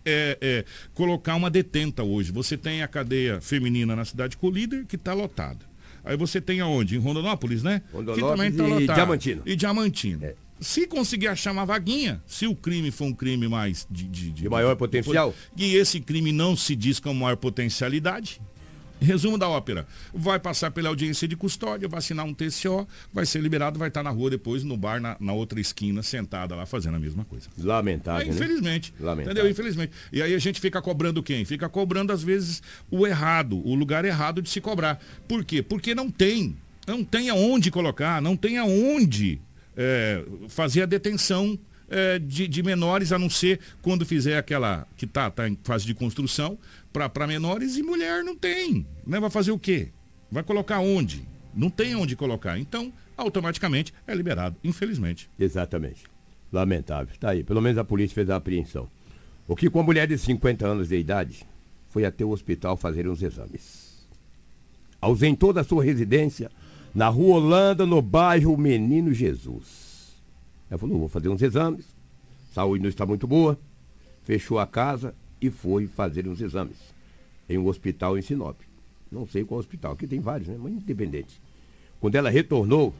é, é, colocar uma detenta hoje. Você tem a cadeia feminina na cidade Colíder, que está lotada. Aí você tem aonde? Em Rondonópolis, né? Rondonópolis que também tá e lotado. Diamantino. E Diamantino. É. Se conseguir achar uma vaguinha, se o crime for um crime mais de, de, de, de maior potencial, e esse crime não se diz com maior potencialidade, Resumo da ópera. Vai passar pela audiência de custódia, vai assinar um TCO, vai ser liberado, vai estar na rua depois, no bar, na, na outra esquina, sentada lá, fazendo a mesma coisa. Lamentável. É, infelizmente. Né? Lamentável. Entendeu? Infelizmente. E aí a gente fica cobrando quem? Fica cobrando, às vezes, o errado, o lugar errado de se cobrar. Por quê? Porque não tem. Não tem aonde colocar, não tem aonde é, fazer a detenção é, de, de, menores, a não ser quando fizer aquela que está tá em fase de construção, para menores e mulher não tem. Né? Vai fazer o quê? Vai colocar onde? Não tem onde colocar. Então, automaticamente é liberado, infelizmente. Exatamente. Lamentável. Está aí. Pelo menos a polícia fez a apreensão. O que com a mulher de 50 anos de idade foi até o hospital fazer uns exames. Ausentou da sua residência na rua Holanda, no bairro Menino Jesus. Ela falou, vou fazer uns exames. Saúde não está muito boa. Fechou a casa e foi fazer uns exames em um hospital em Sinop. Não sei qual hospital, aqui tem vários, né? Mas independente. Quando ela retornou,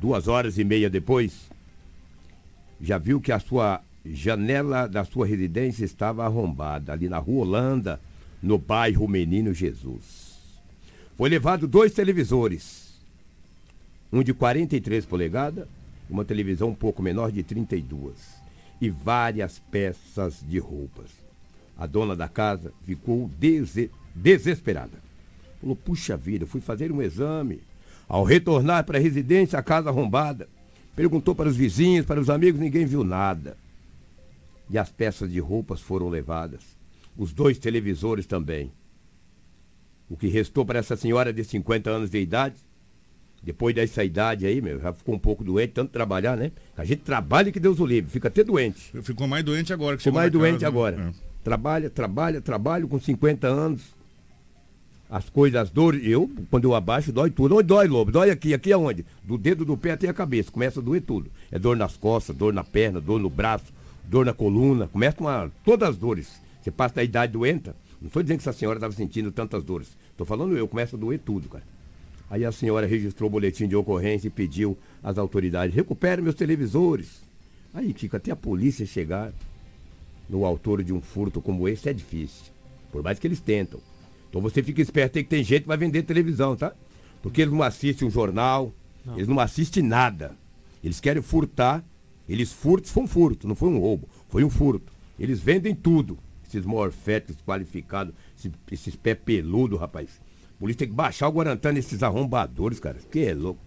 duas horas e meia depois, já viu que a sua janela da sua residência estava arrombada, ali na rua Holanda, no bairro Menino Jesus. Foi levado dois televisores, um de 43 polegadas uma televisão um pouco menor de 32, e várias peças de roupas. A dona da casa ficou des desesperada. Falou: puxa vida, fui fazer um exame. Ao retornar para a residência, a casa arrombada, perguntou para os vizinhos, para os amigos, ninguém viu nada. E as peças de roupas foram levadas. Os dois televisores também. O que restou para essa senhora de 50 anos de idade, depois dessa idade aí, meu, já ficou um pouco doente, tanto trabalhar, né? A gente trabalha que Deus o livre, fica até doente. Ficou mais doente agora que Ficou mais doente casa, agora. Né? Trabalha, trabalha, trabalho com 50 anos. As coisas, as dores, eu, quando eu abaixo, dói tudo. Onde dói, Lobo? Dói aqui, aqui aonde? Do dedo do pé até a cabeça, começa a doer tudo. É dor nas costas, dor na perna, dor no braço, dor na coluna, começa uma, todas as dores. Você passa da idade doenta, não estou dizendo que essa senhora estava sentindo tantas dores. Estou falando eu, começa a doer tudo, cara. Aí a senhora registrou o boletim de ocorrência e pediu às autoridades, recupere meus televisores. Aí fica até a polícia chegar no autor de um furto como esse é difícil. Por mais que eles tentam. Então você fica esperto aí que tem gente que vai vender televisão, tá? Porque eles não assistem um jornal, não. eles não assistem nada. Eles querem furtar Eles furtos, foi um furto, não foi um roubo, foi um furto. Eles vendem tudo. Esses morfetes qualificados, esses, esses pé peludo, rapaz. Polícia tem que baixar o Guarantã nesses arrombadores, cara. Que é louco.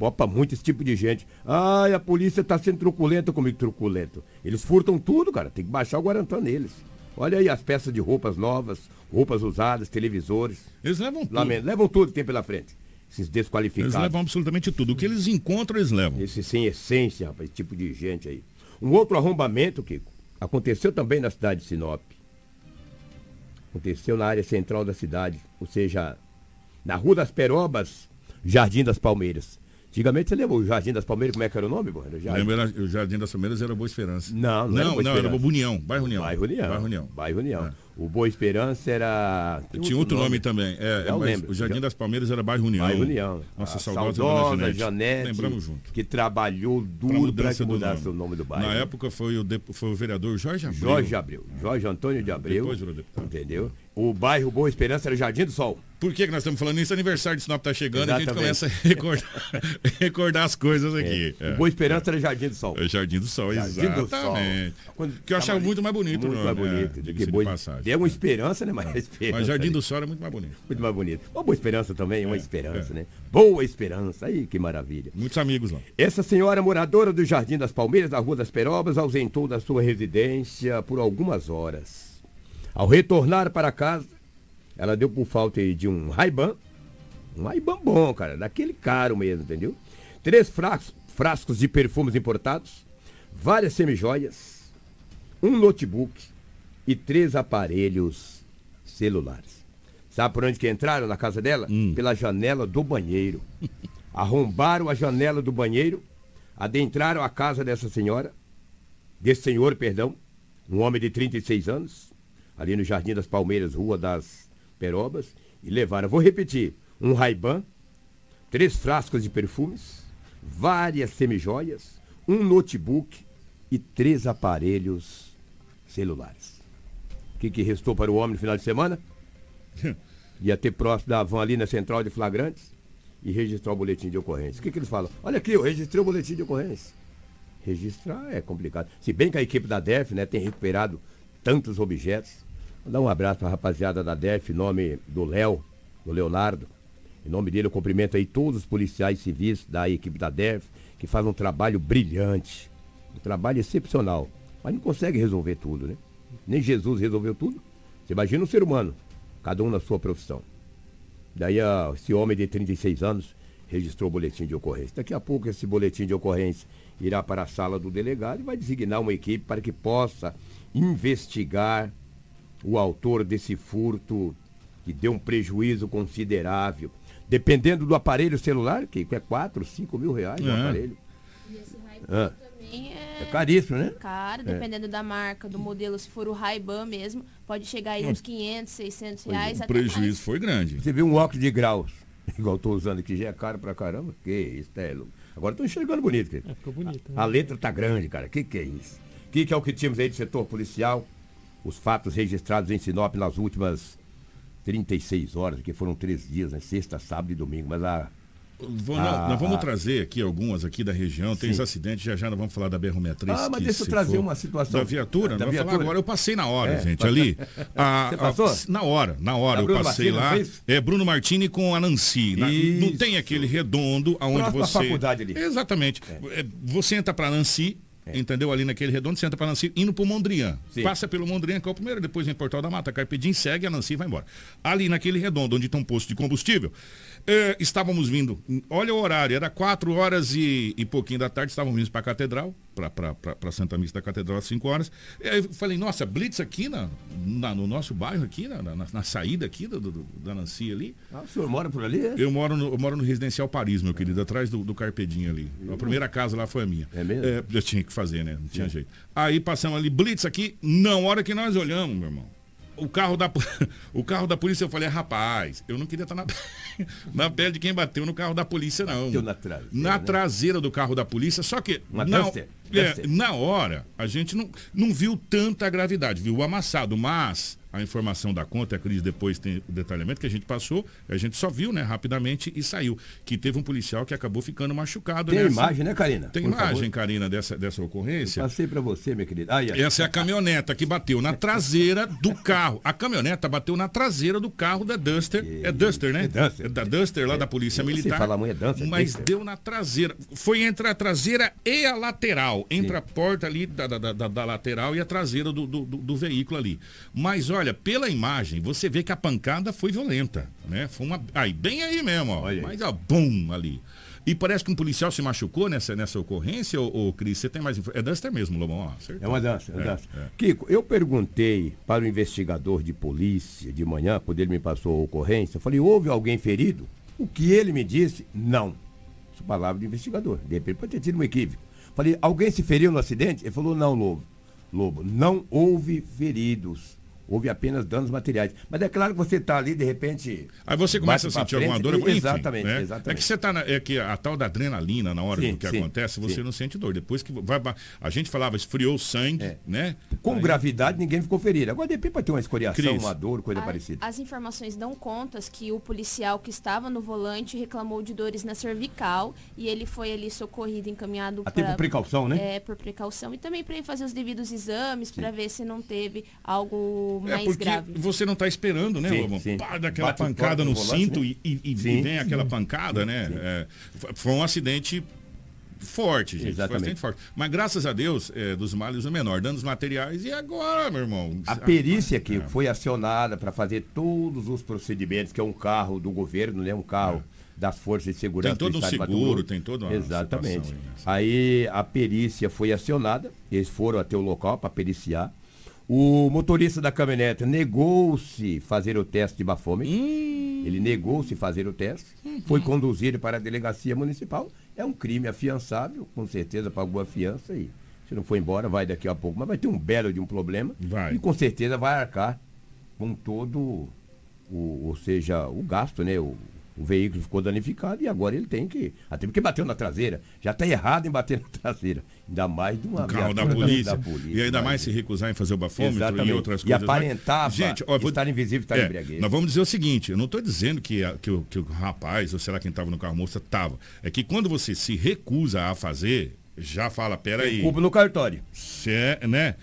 Popa muito esse tipo de gente. Ai, a polícia tá sendo truculenta comigo, truculento. Eles furtam tudo, cara. Tem que baixar o Guarantã neles. Olha aí as peças de roupas novas, roupas usadas, televisores. Eles levam tudo. Lamento, levam tudo que tem pela frente. Esses desqualificados. Eles levam absolutamente tudo. O que eles encontram, eles levam. Esse sem essência, rapaz, esse tipo de gente aí. Um outro arrombamento, Kiko, aconteceu também na cidade de Sinop. Aconteceu na área central da cidade, ou seja, na Rua das Perobas, Jardim das Palmeiras. Antigamente você lembra o Jardim das Palmeiras, como é que era o nome? Jardim... Lembra, o Jardim das Palmeiras era Boa Esperança. Não, não, não era, Boa não, Esperança. era União, Bairro União. Bairro União. Bairro União. Bairro União. É. O Boa Esperança era. Tinha outro nome, nome também. É, Eu lembro. O Jardim das Palmeiras era Bairro União. Bairro União. Nossa, a saudosa, saudosa Janete. Janete. Lembramos junto. Que trabalhou duro para que mudasse o nome do bairro. Na época foi o, de, foi o vereador Jorge Abreu. Jorge Abreu. Jorge Antônio de Abreu. Depois virou deputado. Entendeu? O bairro Boa Esperança era Jardim do Sol. Por que, que nós estamos falando isso? Aniversário de Sinop está chegando Exatamente. e a gente começa a recordar, *laughs* recordar as coisas aqui. É. O Boa Esperança era Jardim do Sol. É Jardim do Sol, Jardim exatamente. do Sol. Quando que eu achava muito mais bonito. Muito mais bonito. É, que Boa... de. Deu uma esperança, né? Mas, esperança, Mas Jardim ali. do Sol era muito mais bonito. Muito mais bonito. Uma Boa Esperança também, uma esperança, né? Boa Esperança. Aí, que maravilha. Muitos amigos lá. Essa senhora moradora do Jardim das Palmeiras, da Rua das Perobas, ausentou da sua residência por algumas horas. Ao retornar para casa, ela deu por falta de um Ray-Ban, um Ray-Ban bom, cara, daquele caro mesmo, entendeu? Três frascos, frascos de perfumes importados, várias semijoias, um notebook e três aparelhos celulares. Sabe por onde que entraram na casa dela? Pela janela do banheiro. *laughs* Arrombaram a janela do banheiro, adentraram a casa dessa senhora, desse senhor, perdão, um homem de 36 anos, ali no Jardim das Palmeiras, Rua das Perobas, e levaram, vou repetir, um Ray-Ban, três frascos de perfumes, várias semijoias, um notebook e três aparelhos celulares. O que, que restou para o homem no final de semana? *laughs* Ia ter próximo da van ali na central de flagrantes e registrar o boletim de ocorrência. O que, que eles falam? Olha aqui, eu registrei o boletim de ocorrência. Registrar é complicado. Se bem que a equipe da DEF né, tem recuperado tantos objetos. Vou dar um abraço para a rapaziada da DEF, em nome do Léo, do Leonardo. Em nome dele, eu cumprimento aí todos os policiais civis da equipe da DEF, que fazem um trabalho brilhante, um trabalho excepcional. Mas não consegue resolver tudo, né? Nem Jesus resolveu tudo. Você imagina um ser humano, cada um na sua profissão. Daí a, esse homem de 36 anos registrou o boletim de ocorrência. Daqui a pouco esse boletim de ocorrência irá para a sala do delegado e vai designar uma equipe para que possa investigar o autor desse furto que deu um prejuízo considerável. Dependendo do aparelho celular, que é 4, 5 mil reais o É. aparelho. E esse Ray-Ban Ah. também é... É caríssimo, né? Caro, É. dependendo da marca, do modelo, se for o Ray-Ban mesmo, pode chegar aí Hum. uns 500, 600 Pois é, reais, o até mais. foi grande. Você viu um óculos de graus, *laughs* igual estou usando aqui, já é caro pra caramba. Que isso, é louco. Agora estou enxergando bonito, querido. É, ficou bonito. né? A letra tá grande, cara. Que que é isso? Que que é o que tínhamos aí do setor policial? Os fatos registrados em Sinop nas últimas 36 horas, que foram três dias, né? Sexta, sábado e domingo. Mas a. Vou- nós, vamos trazer aqui algumas aqui da região. Tem os acidentes, já já nós vamos falar da BR-63. Ah, mas deixa eu trazer for- uma situação. Da viatura, Da agora. Eu passei na hora, É. gente, ali. A- *laughs* Você a- passou? na hora, na hora Da eu Bruno passei lá. É Bruno Martini com a Nancy. Na- não tem aquele redondo aonde Próximo à você. faculdade ali. Exatamente. É, Você entra pra Nancy. Entendeu? Ali naquele redondo, você entra pra Nancy, indo pro Mondrian. Sim. Passa pelo Mondrian, que é o primeiro, depois em Portal da Mata, Carpedim, segue a Nancy e vai embora. Ali naquele redondo, onde tem um posto de combustível, eh, estávamos vindo, olha o horário, era 4 horas e, e pouquinho da tarde, estávamos vindo para a Catedral, para Santa Missa da Catedral às 5 horas. E aí eu falei, nossa, Blitz aqui na, na- no nosso bairro, aqui, na, na- na saída aqui do, do- da Nancy ali. Ah, o senhor mora por ali, é? Eu moro no, eu moro no Residencial Paris, meu querido, atrás do, do Carpedinho ali. A primeira casa lá foi a minha. É mesmo? eu tinha que fazer, né? Não tinha jeito. Aí passamos ali, Blitz aqui, na hora que nós olhamos, meu irmão. O carro da, *laughs* o carro da polícia, eu falei, rapaz, eu não queria estar na, *laughs* na pele de quem bateu no carro da polícia, não. Bateu na traseira, Na né? traseira do carro da polícia, só que. Uma na, Duster, é, Duster. na hora, a gente não, não viu tanta gravidade, viu o amassado, mas a informação da conta, a Cris depois tem o detalhamento que a gente passou, a gente só viu, né, rapidamente e saiu. Que teve um policial que acabou ficando machucado. Tem nessa... imagem, né, Karina? Tem Por imagem, favor. Karina, dessa, dessa ocorrência. Eu passei para você, minha querida. Essa é a caminhoneta que bateu na traseira do carro. A caminhoneta bateu na traseira do carro da Duster. É Duster, né? É Duster. É da Duster, lá da Polícia Militar. muito, é Duster, Mas Duster. deu na traseira. Foi entre a traseira e a lateral. Entre a porta ali da, da, da- da lateral e a traseira do, do, do- do veículo ali. Mas olha, pela imagem, você vê que a pancada foi violenta. Né? Foi uma. Aí, bem aí mesmo, ó. Mas ó, bum ali. E parece que um policial se machucou nessa, nessa ocorrência, ô, ô Cris, você tem mais É Duster mesmo, Lobão, ó. É uma dança, é uma É, dança. é. Kiko, eu perguntei para o investigador de polícia de manhã, quando ele me passou a ocorrência, eu falei, houve alguém ferido? O que ele me disse, não. Essa palavra do investigador. De repente pode ter tido um equívoco. Falei, alguém se feriu no acidente? Ele falou, não, Lobo. Lobo, não houve feridos. Houve apenas danos materiais. Mas é claro que você está ali, de repente. Aí você começa a pra sentir alguma dor. enfim, Exatamente, né? exatamente. É que você tá na, é que a tal da adrenalina na hora Sim, do que sim, acontece, você sim. não sente dor. Depois que vai a gente falava esfriou o sangue, né? Com Aí- gravidade, ninguém ficou ferido. Agora, de repente, pode ter uma escoriação, Cris. uma dor, coisa A- parecida. As informações dão contas que o policial que estava no volante reclamou de dores na cervical e ele foi ali socorrido, encaminhado Até por precaução, né? É, por precaução e também para ir fazer os devidos exames para ver se não teve algo É mais porque grave. você não está esperando, né, Sim, sim. Pá, daquela Bate pancada no no cinto né? e, e- e Sim. vem aquela pancada, né? É, f- foi um acidente forte, gente. Foi um Exatamente. acidente forte. Mas graças a Deus, é, dos males o menor. Danos materiais e agora, meu irmão? A perícia que foi acionada para fazer todos os procedimentos, que é um carro do governo, né? Um carro das forças de segurança Tem todo do um seguro, tem toda uma Exatamente. situação Aí a perícia foi acionada, eles foram até o local para periciar. O motorista da caminhonete negou-se fazer o teste de bafômetro. Ele negou-se fazer o teste. Foi conduzido para a delegacia municipal. É um crime afiançável, com certeza pagou a fiança e se não for embora, vai daqui a pouco. Mas vai ter um belo de um problema. Vai. E com certeza vai arcar com todo o, ou seja, o gasto, né? O, o veículo ficou danificado e agora ele tem que. Até porque bateu na traseira. Já está errado em bater na *laughs* traseira. Ainda mais de uma O carro da polícia. da polícia, E ainda mais imagina. se recusar em fazer o bafômetro Exatamente. e outras E coisas. aparentava gente, ó, vou- estar invisível, estar É, embriaguez. Nós vamos dizer o seguinte, eu não estou dizendo que, a- que, o, que o rapaz, ou sei lá quem estava no carro moça, estava. É que quando você se recusa a fazer, já fala, peraí. Culpa no cartório. Se é, né?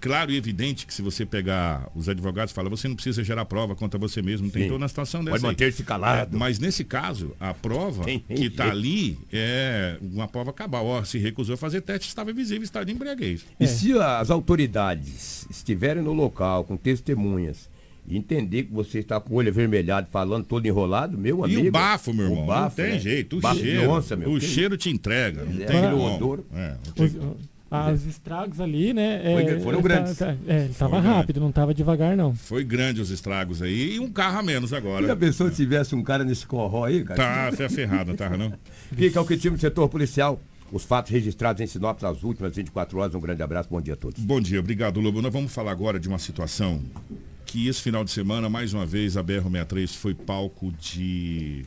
Claro e evidente que se você pegar os advogados fala, você não precisa gerar prova contra você mesmo, Sim. toda uma situação dessa. Pode manter-se calado. É, mas nesse caso, a prova Tem que está ali é uma prova cabal. Ó, se recusou a fazer teste, estava invisível, estado de embriaguez. E se as autoridades estiverem no local com testemunhas entender que você está com o olho avermelhado, falando todo enrolado, meu E amigo. o bafo, meu o irmão, bafo, não tem né? jeito. O Bafo cheiro, onça, meu. o Que- cheiro te entrega. Não É, tem aquele como. odor. É, tem Os, os estragos ali, né? Foi- é, foram tá- grandes. tá- é, ele tava Foram rápido, não tava devagar, não. Foi grande os estragos aí e um carro a menos agora. Já pensou se tivesse um cara nesse corró aí, cara? Tá, foi ferrado, tá, não? *laughs* Fica o que time do setor policial. Os fatos registrados em Sinop nas últimas 24 horas. Um grande abraço, bom dia a todos. Bom dia, obrigado, Lobo. Nós vamos falar agora de uma situação que esse final de semana, mais uma vez, a BR-63 foi palco de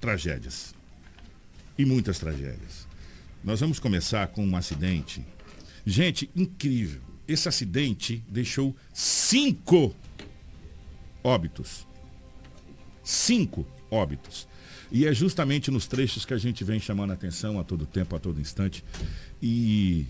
tragédias. E muitas tragédias. Nós vamos começar com um acidente. Gente, incrível. Esse acidente deixou cinco óbitos. Cinco óbitos. E é justamente nos trechos que a gente vem chamando a atenção a todo tempo, a todo instante. E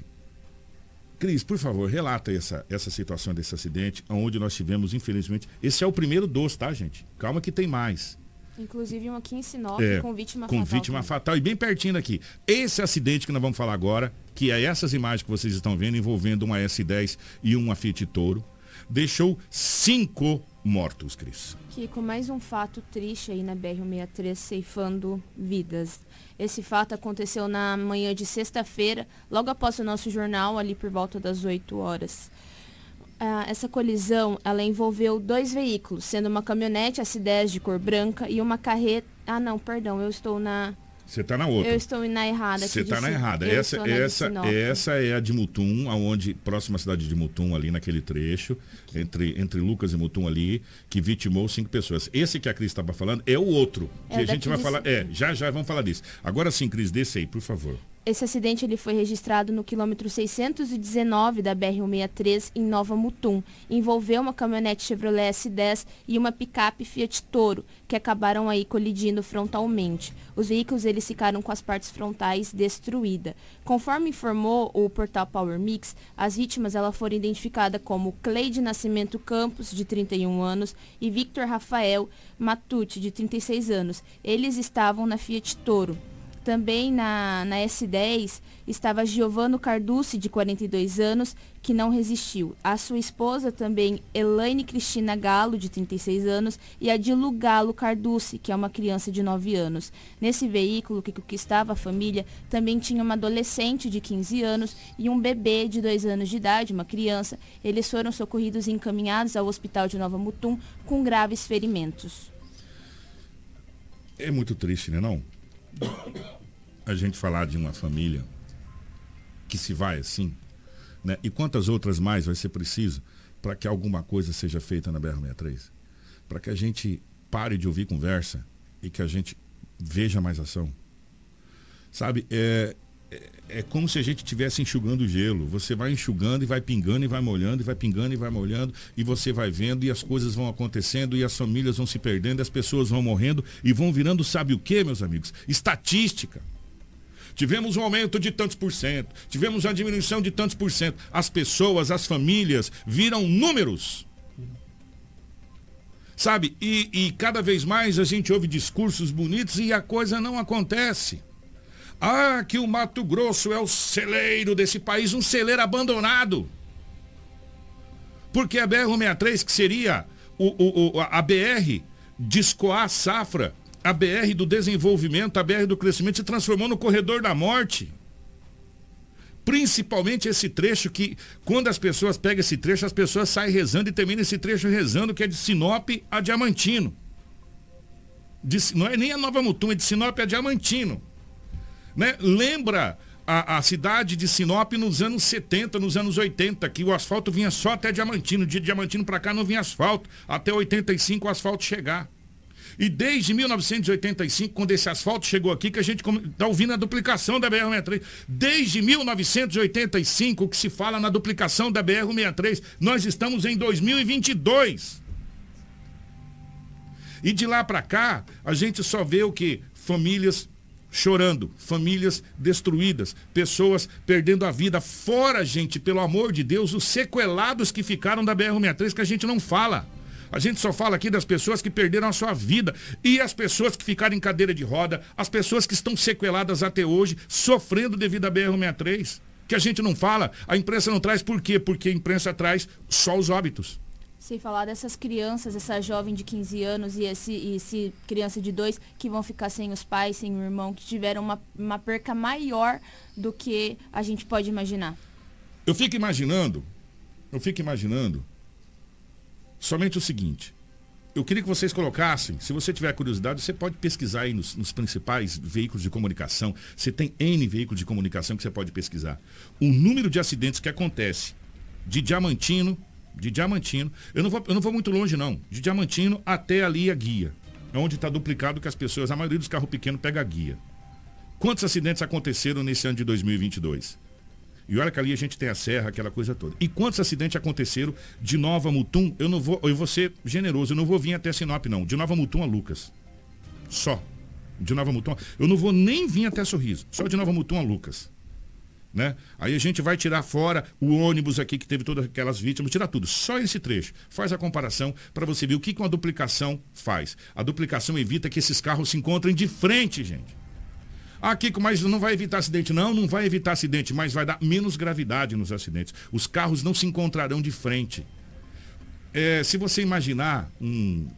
Cris, por favor, relata essa, essa situação desse acidente, onde nós tivemos, infelizmente. Esse é o primeiro dos, tá, gente? Calma que tem mais. Inclusive um aqui em Sinop É, com vítima com fatal. vítima também. fatal e bem pertinho daqui. Esse acidente que nós vamos falar agora, que é essas imagens que vocês estão vendo, envolvendo uma S10 e uma Fiat Toro, deixou cinco mortos, Cris. Kiko, mais um fato triste aí na BR-163 ceifando vidas. Esse fato aconteceu na manhã de sexta-feira, logo após o nosso jornal, ali por volta das 8 horas. Ah, essa colisão, ela envolveu dois veículos, sendo uma caminhonete S10 de cor branca e uma carreta... Ah, não, perdão, eu estou na... Você está na outra. Eu estou na errada. Você está na errada. eu Essa, essa, essa é a de Mutum, aonde, próxima à cidade de Mutum, ali naquele trecho, entre, entre Lucas e Mutum ali, que vitimou cinco pessoas. Esse que a Cris estava falando é o outro. Que É a gente vai de falar. É, já já vamos falar disso. Agora sim, Cris, desce aí, por favor. Esse acidente ele foi registrado no quilômetro 619 da BR-163 em Nova Mutum. Envolveu uma caminhonete Chevrolet S10 e uma picape Fiat Toro, que acabaram aí colidindo frontalmente. Os veículos eles ficaram com as partes frontais destruídas. Conforme informou o portal Power Mix, as vítimas ela foram identificadas como Cleide Nascimento Campos, de 31 anos, e Victor Rafael Matute, de 36 anos. Eles estavam na Fiat Toro. Também na, na S10 estava Giovano Carducci, de 42 anos, que não resistiu. A sua esposa também, Elaine Cristina Galo, de 36 anos, e a Dilu Galo Carducci, que é uma criança de 9 anos. Nesse veículo que, que estava a família, também tinha uma adolescente de 15 anos e um bebê de 2 anos de idade, uma criança. Eles foram socorridos e encaminhados ao hospital de Nova Mutum com graves ferimentos. É muito triste, né não? A gente falar de uma família que se vai assim, né? E quantas outras mais vai ser preciso para que alguma coisa seja feita na BR-63? Para que a gente pare de ouvir conversa e que a gente veja mais ação. Sabe, é, é, como se a gente estivesse enxugando gelo. Você vai enxugando e vai pingando e vai molhando, e vai pingando e vai molhando, e você vai vendo, e as coisas vão acontecendo, e as famílias vão se perdendo, as pessoas vão morrendo e vão virando, sabe o que, meus amigos? Estatística. Tivemos um aumento de tantos por cento, tivemos uma diminuição de tantos por cento. As pessoas, as famílias viram números. Sabe? E, e cada vez mais a gente ouve discursos bonitos e a coisa não acontece. Ah, que o Mato Grosso é o celeiro desse país, um celeiro abandonado. Porque a BR-163, que seria o, o, a BR de escoar a safra, a BR do desenvolvimento, a BR do crescimento, se transformou no corredor da morte. Principalmente esse trecho que, quando as pessoas pegam esse trecho, as pessoas saem rezando e terminam esse trecho rezando, que é de Sinop a Diamantino. De, não é nem a Nova Mutum, é de Sinop a Diamantino. Né? Lembra a, a, cidade de Sinop nos anos 70, nos anos 80, que o asfalto vinha só até Diamantino. De Diamantino para cá não vinha asfalto. Até 85 o asfalto chegar. E desde 1985, quando esse asfalto chegou aqui, que a gente está ouvindo a duplicação da BR-63. Desde 1985 que se fala na duplicação da BR-63. Nós estamos em 2022. E de lá para cá, a gente só vê o que? Famílias chorando, famílias destruídas, pessoas perdendo a vida. Fora, gente, pelo amor de Deus, os sequelados que ficaram da BR-63 que a gente não fala. A gente só fala aqui das pessoas que perderam a sua vida e as pessoas que ficaram em cadeira de roda, as pessoas que estão sequeladas até hoje, sofrendo devido à BR-63. Que a gente não fala, a imprensa não traz por quê? Porque a imprensa traz só os óbitos. Sem falar dessas crianças, essa jovem de 15 anos e esse, e esse criança de 2 que vão ficar sem os pais, sem o irmão, que tiveram uma, uma perca maior do que a gente pode imaginar. Eu fico imaginando, eu fico imaginando somente o seguinte. Eu queria que vocês colocassem, se você tiver curiosidade, você pode pesquisar aí nos, nos, principais veículos de comunicação. Você tem N veículos de comunicação que você pode pesquisar. O número de acidentes que acontece de Diamantino, de Diamantino, eu não vou, eu não vou muito longe não, de Diamantino até ali a guia. É onde está duplicado que as pessoas, a maioria dos carros pequenos pega a guia. Quantos acidentes aconteceram nesse ano de 2022? E olha que ali a gente tem a serra, aquela coisa toda. E quantos acidentes aconteceram de Nova Mutum? Eu não vou, eu vou ser generoso, eu não vou vir até Sinop não. De Nova Mutum a Lucas. Só. De Nova Mutum. Eu não vou nem vir até Sorriso. Só de Nova Mutum a Lucas. Né? Aí a gente vai tirar fora o ônibus aqui que teve todas aquelas vítimas, tirar tudo, só esse trecho. Faz a comparação para você ver o que, que uma duplicação faz. A duplicação evita que esses carros se encontrem de frente, gente. Ah, Kiko, mas não vai evitar acidente. Não, não vai evitar acidente, mas vai dar menos gravidade nos acidentes. Os carros não se encontrarão de frente. É, se você imaginar um,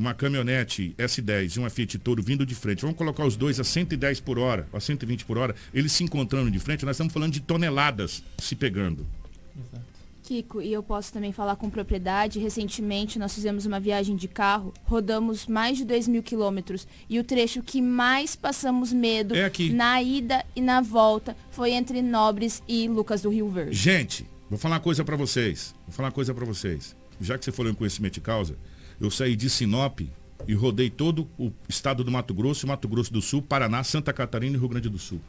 uma caminhonete S10 e uma Fiat Toro vindo de frente, vamos colocar os dois a 110 por hora, a 120 por hora, eles se encontrando de frente, nós estamos falando de toneladas se pegando. Exato. Kiko, e eu posso também falar com propriedade. Recentemente nós fizemos uma viagem de carro, rodamos mais de 2 mil quilômetros e o trecho que mais passamos medo é na ida e na volta foi entre Nobres e Lucas do Rio Verde. Gente, vou falar uma coisa para vocês. Vou falar uma coisa para vocês. Já que você falou em conhecimento de causa, eu saí de Sinop e rodei todo o estado do Mato Grosso, Mato Grosso do Sul, Paraná, Santa Catarina e Rio Grande do Sul.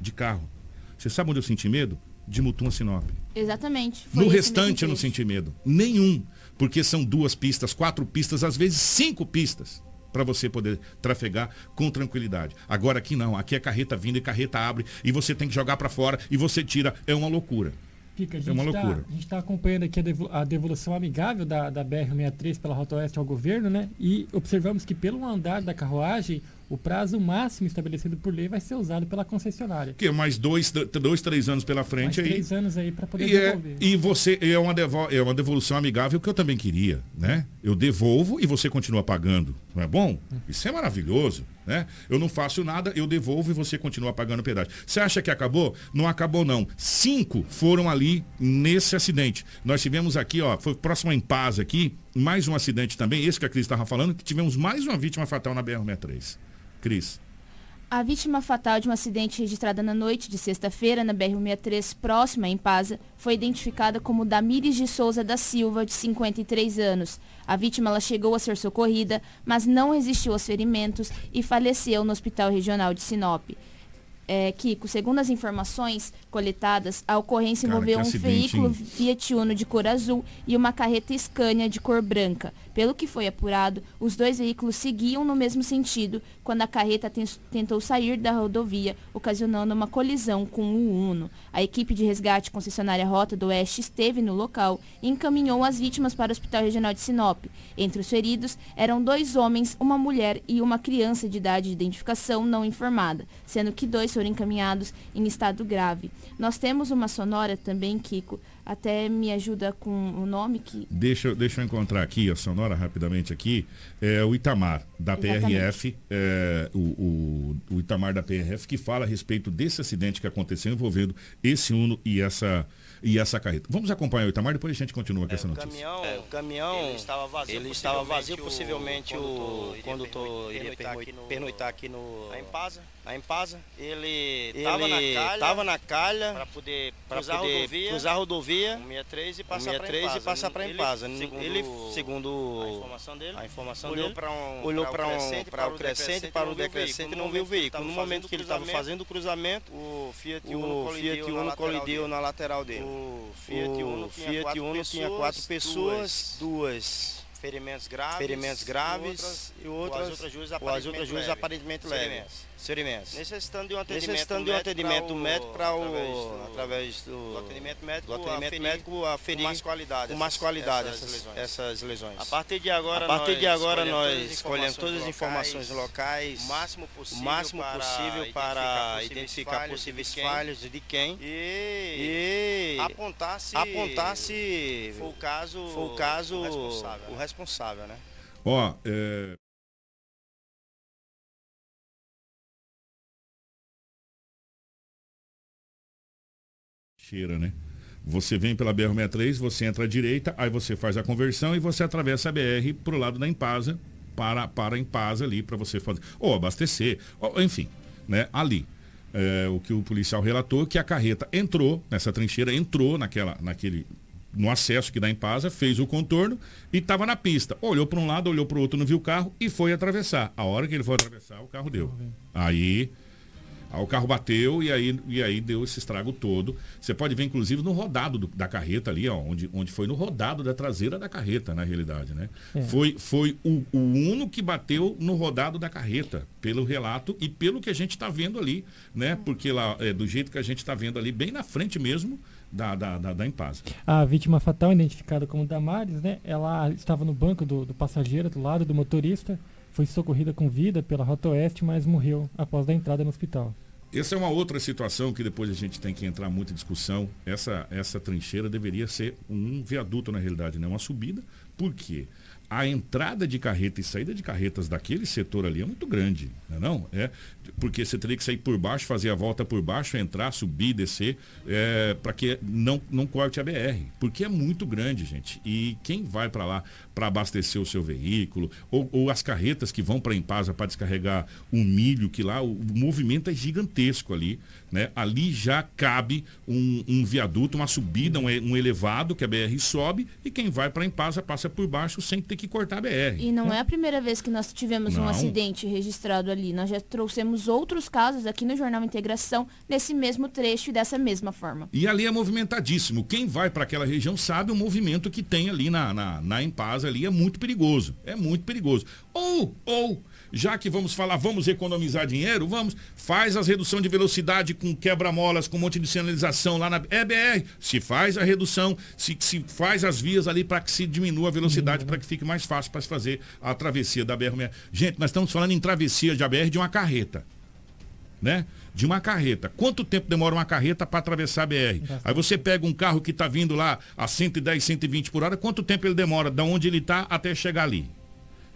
de carro. Você sabe onde eu senti medo? De Mutum Sinop. Exatamente. no restante eu não senti medo. Nenhum. Porque são duas pistas, quatro pistas, às vezes cinco pistas para você poder trafegar com tranquilidade. Agora aqui não, aqui é carreta vindo e carreta abre e você tem que jogar para fora e você tira, é uma loucura. Fica, é uma tá, loucura. A gente está acompanhando aqui a, devolução amigável da, da BR-63 pela Rota Oeste ao governo, né? E observamos que pelo andar da carruagem, o prazo máximo estabelecido por lei vai ser usado pela concessionária. Que mais dois, dois três anos pela frente mais aí. Três anos aí para poder e devolver. É, e você é uma, devol, é uma devolução amigável que eu também queria, né? Eu devolvo e você continua pagando, não é bom? Isso é maravilhoso, né? Eu não faço nada, eu devolvo e você continua pagando pedágio. Você acha que acabou? Não acabou não. Cinco foram ali nesse acidente. Nós tivemos aqui, ó, foi próximo em paz aqui, mais um acidente também, esse que a Cris estava falando, que tivemos mais uma vítima fatal na BR-63. Cris. A vítima fatal de um acidente registrado na noite de sexta-feira na BR-63, próxima em Pasa, foi identificada como Damires de Souza da Silva, de 53 anos. A vítima ela chegou a ser socorrida, mas não resistiu aos ferimentos e faleceu no Hospital Regional de Sinop. É, Kiko, segundo as informações coletadas, a ocorrência Cara, envolveu um veículo hein? Fiat Uno de cor azul e uma carreta Scania de cor branca. Pelo que foi apurado, os dois veículos seguiam no mesmo sentido quando a carreta ten- tentou sair da rodovia, ocasionando uma colisão com o Uno. A equipe de resgate concessionária Rota do Oeste esteve no local e encaminhou as vítimas para o Hospital Regional de Sinop. Entre os feridos eram dois homens, uma mulher e uma criança de idade de identificação não informada, sendo que dois foram encaminhados em estado grave. Nós temos uma sonora também, Kiko, até me ajuda com o nome que Deixa, eu- deixa eu encontrar aqui a sonora rapidamente aqui. É o Itamar, da Exatamente. PRF, é, o, o, o Itamar da PRF, que fala a respeito desse acidente que aconteceu envolvendo esse Uno e essa, e essa carreta. Vamos acompanhar o Itamar, depois a gente continua com essa o notícia. caminhão, o caminhão ele estava vazio, ele estava vazio possivelmente o condutor iria pernoitar, pernoitar aqui no a Empasa, a Empasa. Ele estava na calha, tava na calha para poder cruzar a poder rodovia, cruzar a rodovia, 163 e passar 163 para e passar Empasa. Ele, segundo, Ele, segundo a informação dele, a informação olhou para um, olhou para o um, crescente, para o crescente, para o decrescente e não viu o veículo. No momento que ele estava fazendo o cruzamento, o Fiat o Uno Fiat colidiu, Uno na, colidiu lateral na lateral dele. O Fiat Uno, o Fiat Uno tinha quatro pessoas, duas ferimentos graves, ferimentos graves e e outras, outras, ou as outras ou as aparentemente, outras leves. aparentemente leves. Ferimentos. Necessitando de um atendimento, Necessitando de um atendimento médico para o através do, do atendimento médico, do atendimento aferir médico aferir com mais qualidade com mais essas- qualidade essas essas, lesões. essas lesões. A partir de agora, a partir de nós agora escolhemos nós todas as escolhemos todas as informações locais, o máximo possível o máximo para possível para identificar identificar possíveis falhas falhas de quem e, e apontar se apontar se for o caso, for o caso o responsável, o né? Responsável, né? Ó, é... Cheira, né? Você vem pela BR-63, você entra à direita, aí você faz a conversão e você atravessa a BR pro lado da Empasa, para, para a Empasa ali, para você fazer, ou abastecer, ou, enfim, né? Ali. É, o que o policial relatou, que a carreta entrou nessa trincheira, entrou naquela, naquele, no acesso que dá em Pasa, fez o contorno e estava na pista. Olhou para um lado, olhou para o outro, não viu o carro e foi atravessar. A hora que ele foi atravessar, o carro deu. Aí, aí o carro bateu e aí, e aí deu esse estrago todo. Você pode ver, inclusive, no rodado do- da carreta ali, ó, onde, onde foi no rodado da traseira da carreta, na realidade, né? É. Foi, foi o, o Uno que bateu no rodado da carreta, pelo relato e pelo que a gente está vendo ali, né? Porque lá, é, do jeito que a gente está vendo ali, bem na frente mesmo da, da, da, da Empasa. A vítima fatal, identificada como Damares, né? Ela estava no banco do, do passageiro, do lado do motorista, foi socorrida com vida pela Rota Oeste, mas morreu após a entrada no hospital. Essa é uma outra situação que depois a gente tem que entrar muito em discussão. Essa, essa trincheira deveria ser um viaduto, na realidade, né? uma subida. Por quê? A entrada de carreta e saída de carretas daquele setor ali é muito grande, não é? Não? É, porque você teria que sair por baixo, fazer a volta por baixo, entrar, subir, descer, é, para que não, não corte a BR. Porque é muito grande, gente. E quem vai para lá para abastecer o seu veículo, ou, ou as carretas que vão para a Empasa para descarregar o milho, que lá o, o movimento é gigantesco ali. Né? Ali já cabe um, um viaduto, uma subida, um, um, elevado que a BR sobe e quem vai para a Empasa passa por baixo sem ter que cortar a BR. E não é a primeira vez que nós tivemos não. um acidente registrado ali. Nós já trouxemos outros casos aqui no Jornal Integração nesse mesmo trecho e dessa mesma forma. E ali é movimentadíssimo. Quem vai para aquela região sabe o movimento que tem ali na, na, na Empasa ali é muito perigoso. É muito perigoso. Ou, ou já que vamos falar, vamos economizar dinheiro, vamos, faz as redução de velocidade com quebra-molas, com um monte de sinalização lá na EBR, se faz a redução, se, se faz as vias ali para que se diminua a velocidade, para que fique mais fácil para se fazer a travessia da BR. Gente, nós estamos falando em travessia de BR de uma carreta, né? de uma carreta. Quanto tempo demora uma carreta para atravessar a BR? Aí você pega um carro que está vindo lá a 110, 120 por hora, quanto tempo ele demora da onde ele está até chegar ali?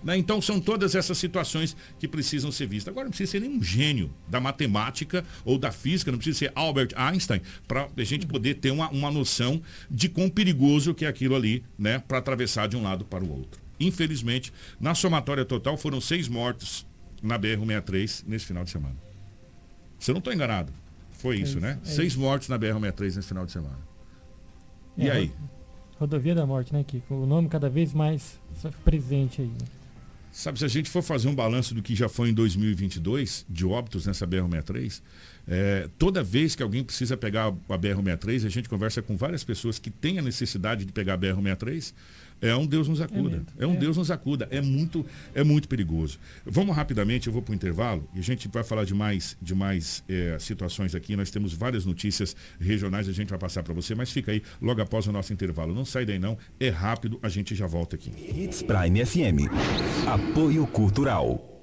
Né? Então são todas essas situações que precisam ser vistas. Agora não precisa ser nenhum gênio da matemática ou da física, não precisa ser Albert Einstein para a gente poder ter uma, uma noção de quão perigoso que é aquilo ali, né? Para atravessar de um lado para o outro. Infelizmente, na somatória total foram seis mortos na BR-63 nesse final de semana. Se eu não estou enganado, foi é isso, né? É seis isso. mortos na BR-63 nesse final de semana. E é, aí? Rodovia da Morte, né, Kiko? O nome cada vez mais presente aí. Né? Sabe, se a gente for fazer um balanço do que já foi em 2022, de óbitos nessa BR-63, é, toda vez que alguém precisa pegar a BR-63, a gente conversa com várias pessoas que têm a necessidade de pegar a BR-63, é um Deus nos acuda. É, é um é. Deus nos acuda. É muito, é muito perigoso. Vamos rapidamente, eu vou para o intervalo e a gente vai falar de mais, de mais é, situações aqui. Nós temos várias notícias regionais, a gente vai passar para você, mas fica aí logo após o nosso intervalo. Não sai daí não, é rápido, a gente já volta aqui. Hits Prime FM. Apoio Cultural.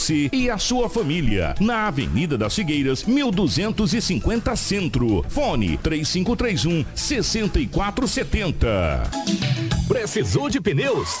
você e a sua família. Na Avenida das Figueiras, 1250 Centro. Fone 3531 6470. Precisou de pneus?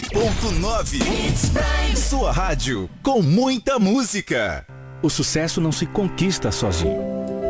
87.9 Sua rádio com muita música. O sucesso não se conquista sozinho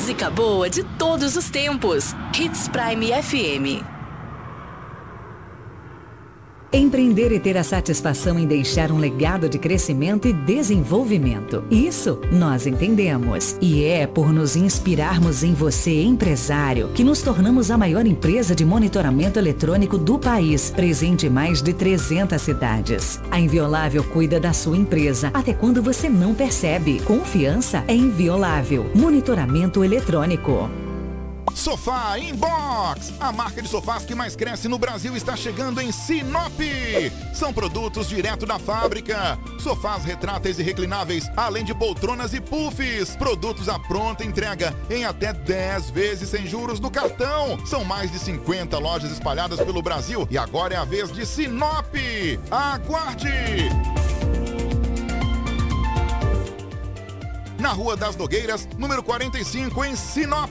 Música boa de todos os tempos. Hits Prime FM. Empreender e ter a satisfação em deixar um legado de crescimento e desenvolvimento. Isso nós entendemos. E é por nos inspirarmos em você, empresário, que nos tornamos a maior empresa de monitoramento eletrônico do país, presente em mais de 300 cidades. A Inviolável cuida da sua empresa até quando você não percebe. Confiança é inviolável. Monitoramento eletrônico. Sofá Inbox, a marca de sofás que mais cresce no Brasil está chegando em Sinop. São produtos direto da fábrica. Sofás retráteis e reclináveis, além de poltronas e puffs. Produtos à pronta entrega em até 10 vezes sem juros no cartão. São mais de 50 lojas espalhadas pelo Brasil e agora é a vez de Sinop. Aguarde! Na Rua das Nogueiras, número 45, em Sinop.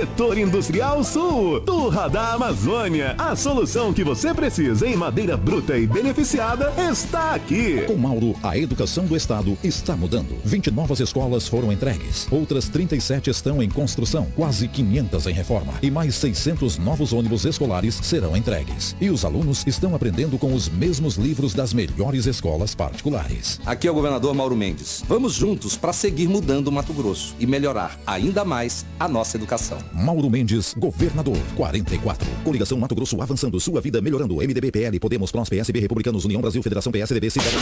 Setor Industrial Sul, Turra da Amazônia. A solução que você precisa em madeira bruta e beneficiada está aqui. Com Mauro, a educação do Estado está mudando. 20 novas escolas foram entregues, outras 37 estão em construção, quase 500 em reforma e mais 600 novos ônibus escolares serão entregues. E os alunos estão aprendendo com os mesmos livros das melhores escolas particulares. Aqui é o governador Mauro Mendes. Vamos juntos para seguir mudando o Mato Grosso e melhorar ainda mais a nossa educação. Mauro Mendes, governador, 44. Coligação Mato Grosso avançando, sua vida melhorando. MDB, PL, Podemos, PROS, PSB, Republicanos, União Brasil, Federação PSDB, Cidadania.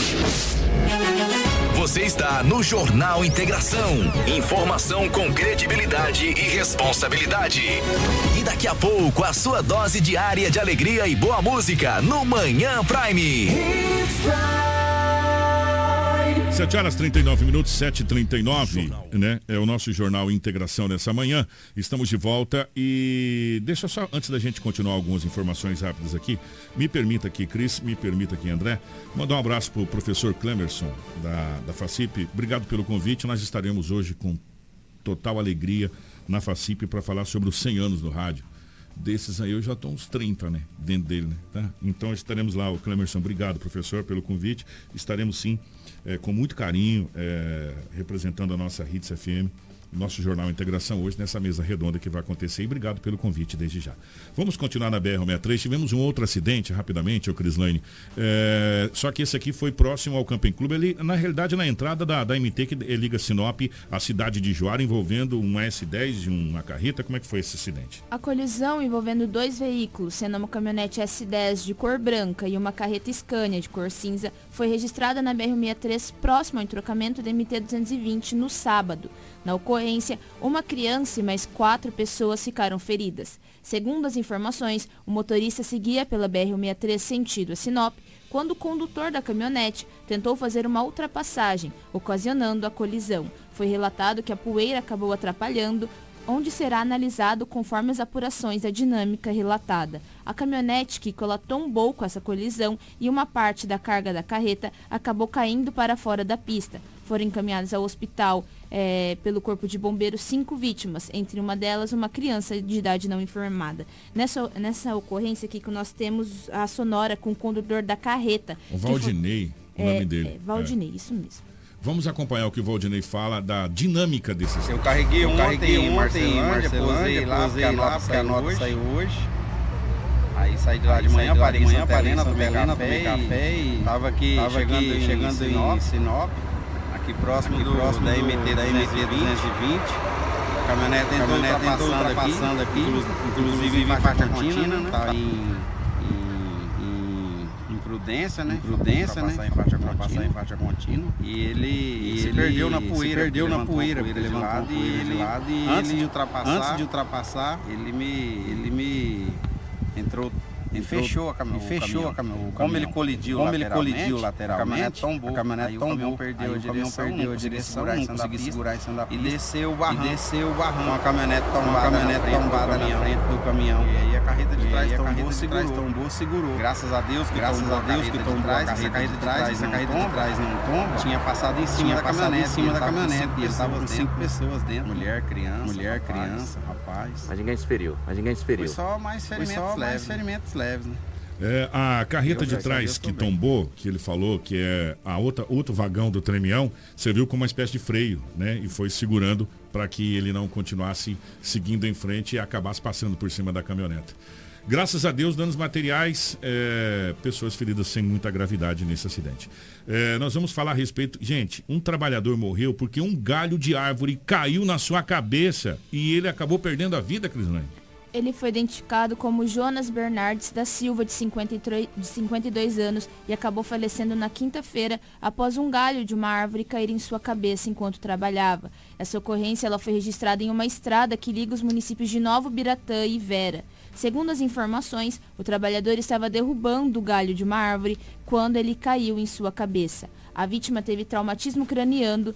Você está no Jornal Integração. Informação com credibilidade e responsabilidade. E daqui a pouco, a sua dose diária de alegria e boa música no Manhã Prime. 7 horas 39 minutos, 7h39, né? É o nosso jornal Integração nessa manhã. Estamos de volta e deixa só, antes da gente continuar algumas informações rápidas aqui, me permita aqui, Cris, me permita aqui, André, mandar um abraço para o professor Clemerson, da, da FACIP. Obrigado pelo convite. Nós estaremos hoje com total alegria na FACIP para falar sobre os 100 anos do rádio desses aí eu já estou uns 30, né? Dentro dele, né? Tá? Então estaremos lá, o Clemerson, obrigado, professor, pelo convite. Estaremos sim, é, com muito carinho, é, representando a nossa Hits FM nosso Jornal Integração hoje nessa mesa redonda que vai acontecer. E obrigado pelo convite desde já. Vamos continuar na BR-63. Tivemos um outro acidente, rapidamente, o Crislane. É, só que esse aqui foi próximo ao Camping Clube. Ele, na realidade, na entrada da, da MT que liga Sinop à cidade de Joara, envolvendo um S10 e uma carreta. Como é que foi esse acidente? A colisão envolvendo dois veículos, sendo uma caminhonete S10 de cor branca e uma carreta Scania de cor cinza, foi registrada na BR-63 próximo ao entrocamento da MT-220 no sábado. Na ocorrência, uma criança e mais quatro pessoas ficaram feridas. Segundo as informações, o motorista seguia pela BR-163 sentido a Sinop, quando o condutor da caminhonete tentou fazer uma ultrapassagem, ocasionando a colisão. Foi relatado que a poeira acabou atrapalhando, onde será analisado conforme as apurações da dinâmica relatada. A caminhonete que tombou com essa colisão e uma parte da carga da carreta acabou caindo para fora da pista. Foram encaminhados ao hospital é, pelo Corpo de Bombeiros cinco vítimas, entre uma delas uma criança de idade não informada. Nessa, nessa ocorrência aqui que nós temos a sonora com o condutor da carreta. O Valdinei, foi, o nome é, dele. É, Valdinei, isso mesmo. Vamos acompanhar o que o Valdinei fala da dinâmica desse Eu carreguei eu ontem, carreguei ontem Marcelândia, Marcelândia, lá, posei lá, porque a nota saiu hoje. Aí saí de lá aí de manhã, parei em Santa Helena, tomei café, café e tava aqui tava chegando, aqui, chegando em Sinop, Sinop aqui próximo, aqui do, próximo da MT, da MT 220. caminhonete tentou, caminhonete tentou ultrapassando aqui, inclusive em faixa contínua, né? Tá em, em, em imprudência, né? Imprudência, né? Em faixa, passar em faixa contínua. E ele, e ele perdeu na poeira, perdeu na poeira, ele levantou e ele, antes de ultrapassar, antes de ultrapassar, ele me, ele me entrou e fechou a caminhão. Fechou a caminhão. Como ele colidiu como ele colidiu lateralmente, a caminhonete tombou. A caminhonete tombou. O caminhão perdeu a direção, perdeu a direção, não consegui segurar em cima da pista. E desceu o barranco. E desceu o barranco. Com a caminhonete tombada, caminhonete tombada na frente do caminhão. E aí a carreta de trás tombou, segurou. tombou, segurou. Graças a Deus que graças a Deus que tombou a carreta de trás, essa carreta de trás não tomba. Tinha passado em cima da caminhonete, em cima da caminhonete. E estava cinco pessoas dentro. Mulher, criança, mulher, criança, rapaz. Mas ninguém se feriu. Mas ninguém se feriu. Foi só mais ferimentos leves. ferimentos leves, né? É, a carreta de trás que tombou, que ele falou que é a outra, outro vagão do tremião, serviu como uma espécie de freio, né? E foi segurando para que ele não continuasse seguindo em frente e acabasse passando por cima da caminhonete. Graças a Deus, danos materiais, é, pessoas feridas sem muita gravidade nesse acidente. É, nós vamos falar a respeito. Gente, um trabalhador morreu porque um galho de árvore caiu na sua cabeça e ele acabou perdendo a vida, Crislane. Ele foi identificado como Jonas Bernardes da Silva, de, 53, de 52 anos, e acabou falecendo na quinta-feira após um galho de uma árvore cair em sua cabeça enquanto trabalhava. Essa ocorrência ela foi registrada em uma estrada que liga os municípios de Novo Biratã e Vera. Segundo as informações, o trabalhador estava derrubando o galho de uma árvore quando ele caiu em sua cabeça. A vítima teve traumatismo craniano,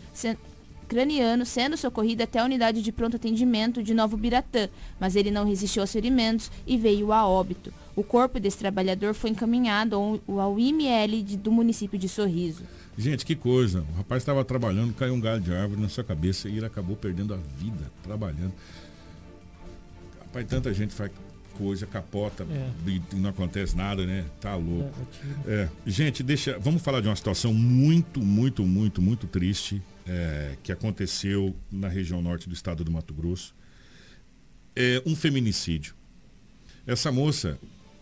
craniano, sendo socorrido até a unidade de pronto atendimento de Novo Biratã, mas ele não resistiu aos ferimentos e veio a óbito. O corpo desse trabalhador foi encaminhado ao IML do município de Sorriso. Gente, que coisa. O rapaz estava trabalhando, caiu um galho de árvore na sua cabeça e ele acabou perdendo a vida trabalhando. Rapaz, tanta gente faz coisa, capota é. e, não acontece nada, né? Tá louco. É, é, gente, deixa. Vamos falar de uma situação muito, muito, muito, muito triste é, que aconteceu na região norte do estado do Mato Grosso. É um feminicídio. Essa moça,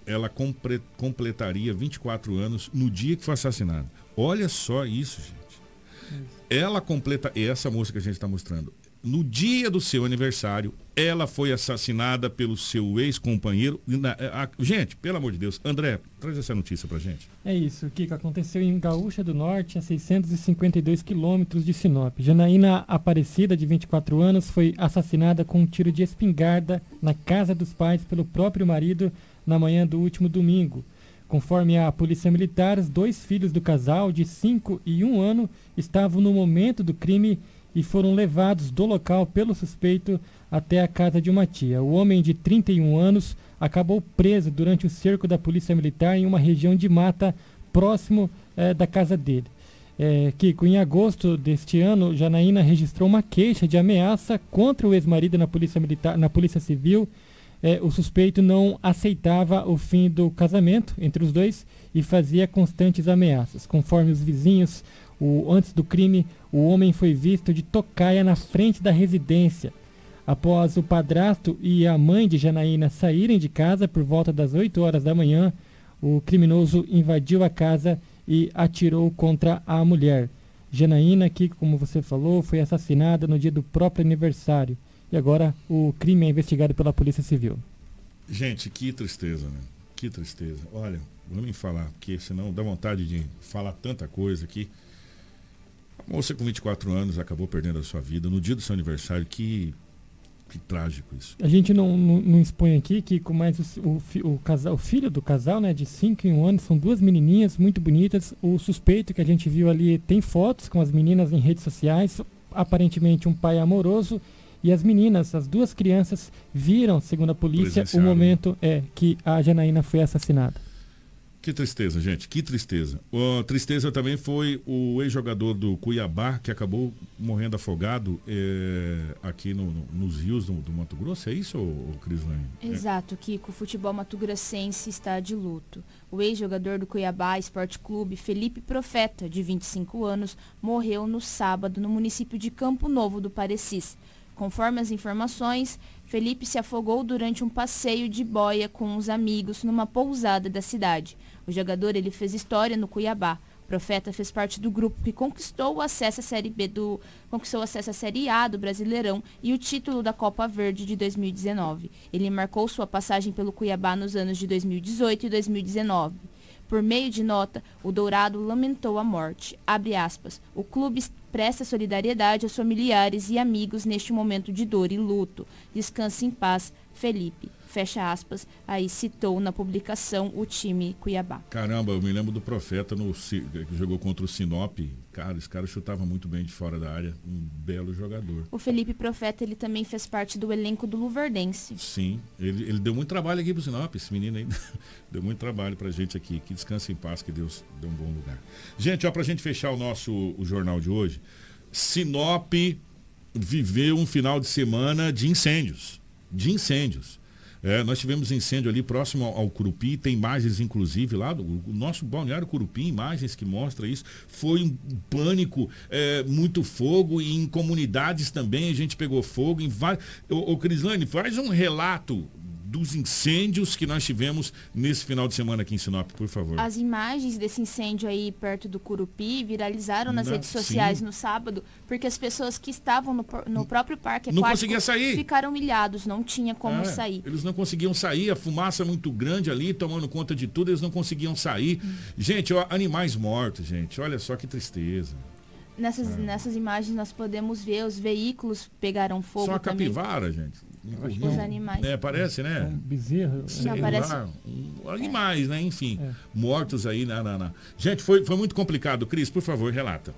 ela compre, completaria 24 anos no dia que foi assassinada. Olha só isso, gente. Ela completa, essa moça que a gente está mostrando, no dia do seu aniversário, ela foi assassinada pelo seu ex-companheiro. Gente, pelo amor de Deus, André, traz essa notícia pra gente. É isso, Kiko. Aconteceu em Gaúcha do Norte, a 652 quilômetros de Sinop. Janaína Aparecida, de 24 anos, foi assassinada com um tiro de espingarda na casa dos pais pelo próprio marido na manhã do último domingo. Conforme a Polícia Militar, os dois filhos do casal, de 5 e 1 ano, estavam no momento do crime e foram levados do local pelo suspeito até a casa de uma tia. O homem de 31 anos acabou preso durante o cerco da Polícia Militar em uma região de mata próximo eh, da casa dele. É, Kiko, em agosto deste ano, Janaína registrou uma queixa de ameaça contra o ex-marido na Polícia Militar, na Polícia Civil. É, o suspeito não aceitava o fim do casamento entre os dois e fazia constantes ameaças. Conforme os vizinhos, o, antes do crime, o homem foi visto de tocaia na frente da residência. Após o padrasto e a mãe de Janaína saírem de casa por volta das 8 horas da manhã, o criminoso invadiu a casa e atirou contra a mulher. Janaína, que, como você falou, foi assassinada no dia do próprio aniversário. E agora o crime é investigado pela Polícia Civil. Gente, que tristeza, né? Que tristeza. Olha, vamos me falar, porque senão dá vontade de falar tanta coisa aqui. A moça com 24 anos acabou perdendo a sua vida no dia do seu aniversário. Que, que trágico isso. A gente não, não, não expõe aqui que com mais o, o, o, casal, o filho do casal, né, de 5 e 1 anos, são duas menininhas muito bonitas. O suspeito que a gente viu ali tem fotos com as meninas em redes sociais, aparentemente um pai amoroso. E as meninas, as duas crianças, viram, segundo a polícia, o momento é, que a Janaína foi assassinada. Que tristeza, gente, que tristeza. A tristeza também foi o ex-jogador do Cuiabá, que acabou morrendo afogado é, aqui no, no, nos rios do, do, Mato Grosso. É isso, Crislane? Exato, Kiko. O futebol mato-grossense está de luto. O ex-jogador do Cuiabá Esporte Clube, Felipe Profeta, de 25 anos, morreu no sábado no município de Campo Novo do Parecis. Conforme as informações, Felipe se afogou durante um passeio de boia com os amigos numa pousada da cidade. O jogador ele fez história no Cuiabá. Profeta fez parte do grupo que conquistou o acesso à Série B do conquistou o acesso à Série A do Brasileirão e o título da Copa Verde de 2019. Ele marcou sua passagem pelo Cuiabá nos anos de 2018 e 2019. Por meio de nota, o Dourado lamentou a morte. Aspas. O clube presta solidariedade aos familiares e amigos neste momento de dor e luto. Descanse em paz, Felipe fecha aspas, aí citou na publicação o time Cuiabá. Caramba, eu me lembro do Profeta no, que jogou contra o Sinop. Cara, esse cara chutava muito bem de fora da área. Um belo jogador. O Felipe Profeta, ele também fez parte do elenco do Luverdense. Sim, ele, ele deu muito trabalho aqui pro Sinop, esse menino aí. *laughs* deu muito trabalho pra gente aqui. Que descanse em paz, que Deus dê um bom lugar. Gente, ó, pra gente fechar o nosso o jornal de hoje, Sinop viveu um final de semana de incêndios. De incêndios. É, nós tivemos incêndio ali próximo ao, ao Curupi, tem imagens inclusive lá do o nosso balneário Curupi, imagens que mostram isso. Foi um pânico, é, muito fogo e em comunidades também a gente pegou fogo. Em vários... Ô, ô Crislane, faz um relato dos incêndios que nós tivemos nesse final de semana aqui em Sinop, por favor. As imagens desse incêndio aí perto do Curupi viralizaram nas Na, redes sociais sim. no sábado, porque as pessoas que estavam no, no próprio parque não conseguia sair. ficaram ilhados, não tinha como é, sair. Eles não conseguiam sair, a fumaça muito grande ali, tomando conta de tudo, eles não conseguiam sair. Hum. Gente, ó, animais mortos, gente, olha só que tristeza. Nessas, é. nessas imagens nós podemos ver os veículos pegaram fogo. Só a também. capivara, gente. Os animais. É, parece, né? Um bezerro. Não, parece... Um, animais, é. né? Enfim, é. mortos aí na, na, na, Gente, foi, foi muito complicado. Cris, por favor, relata.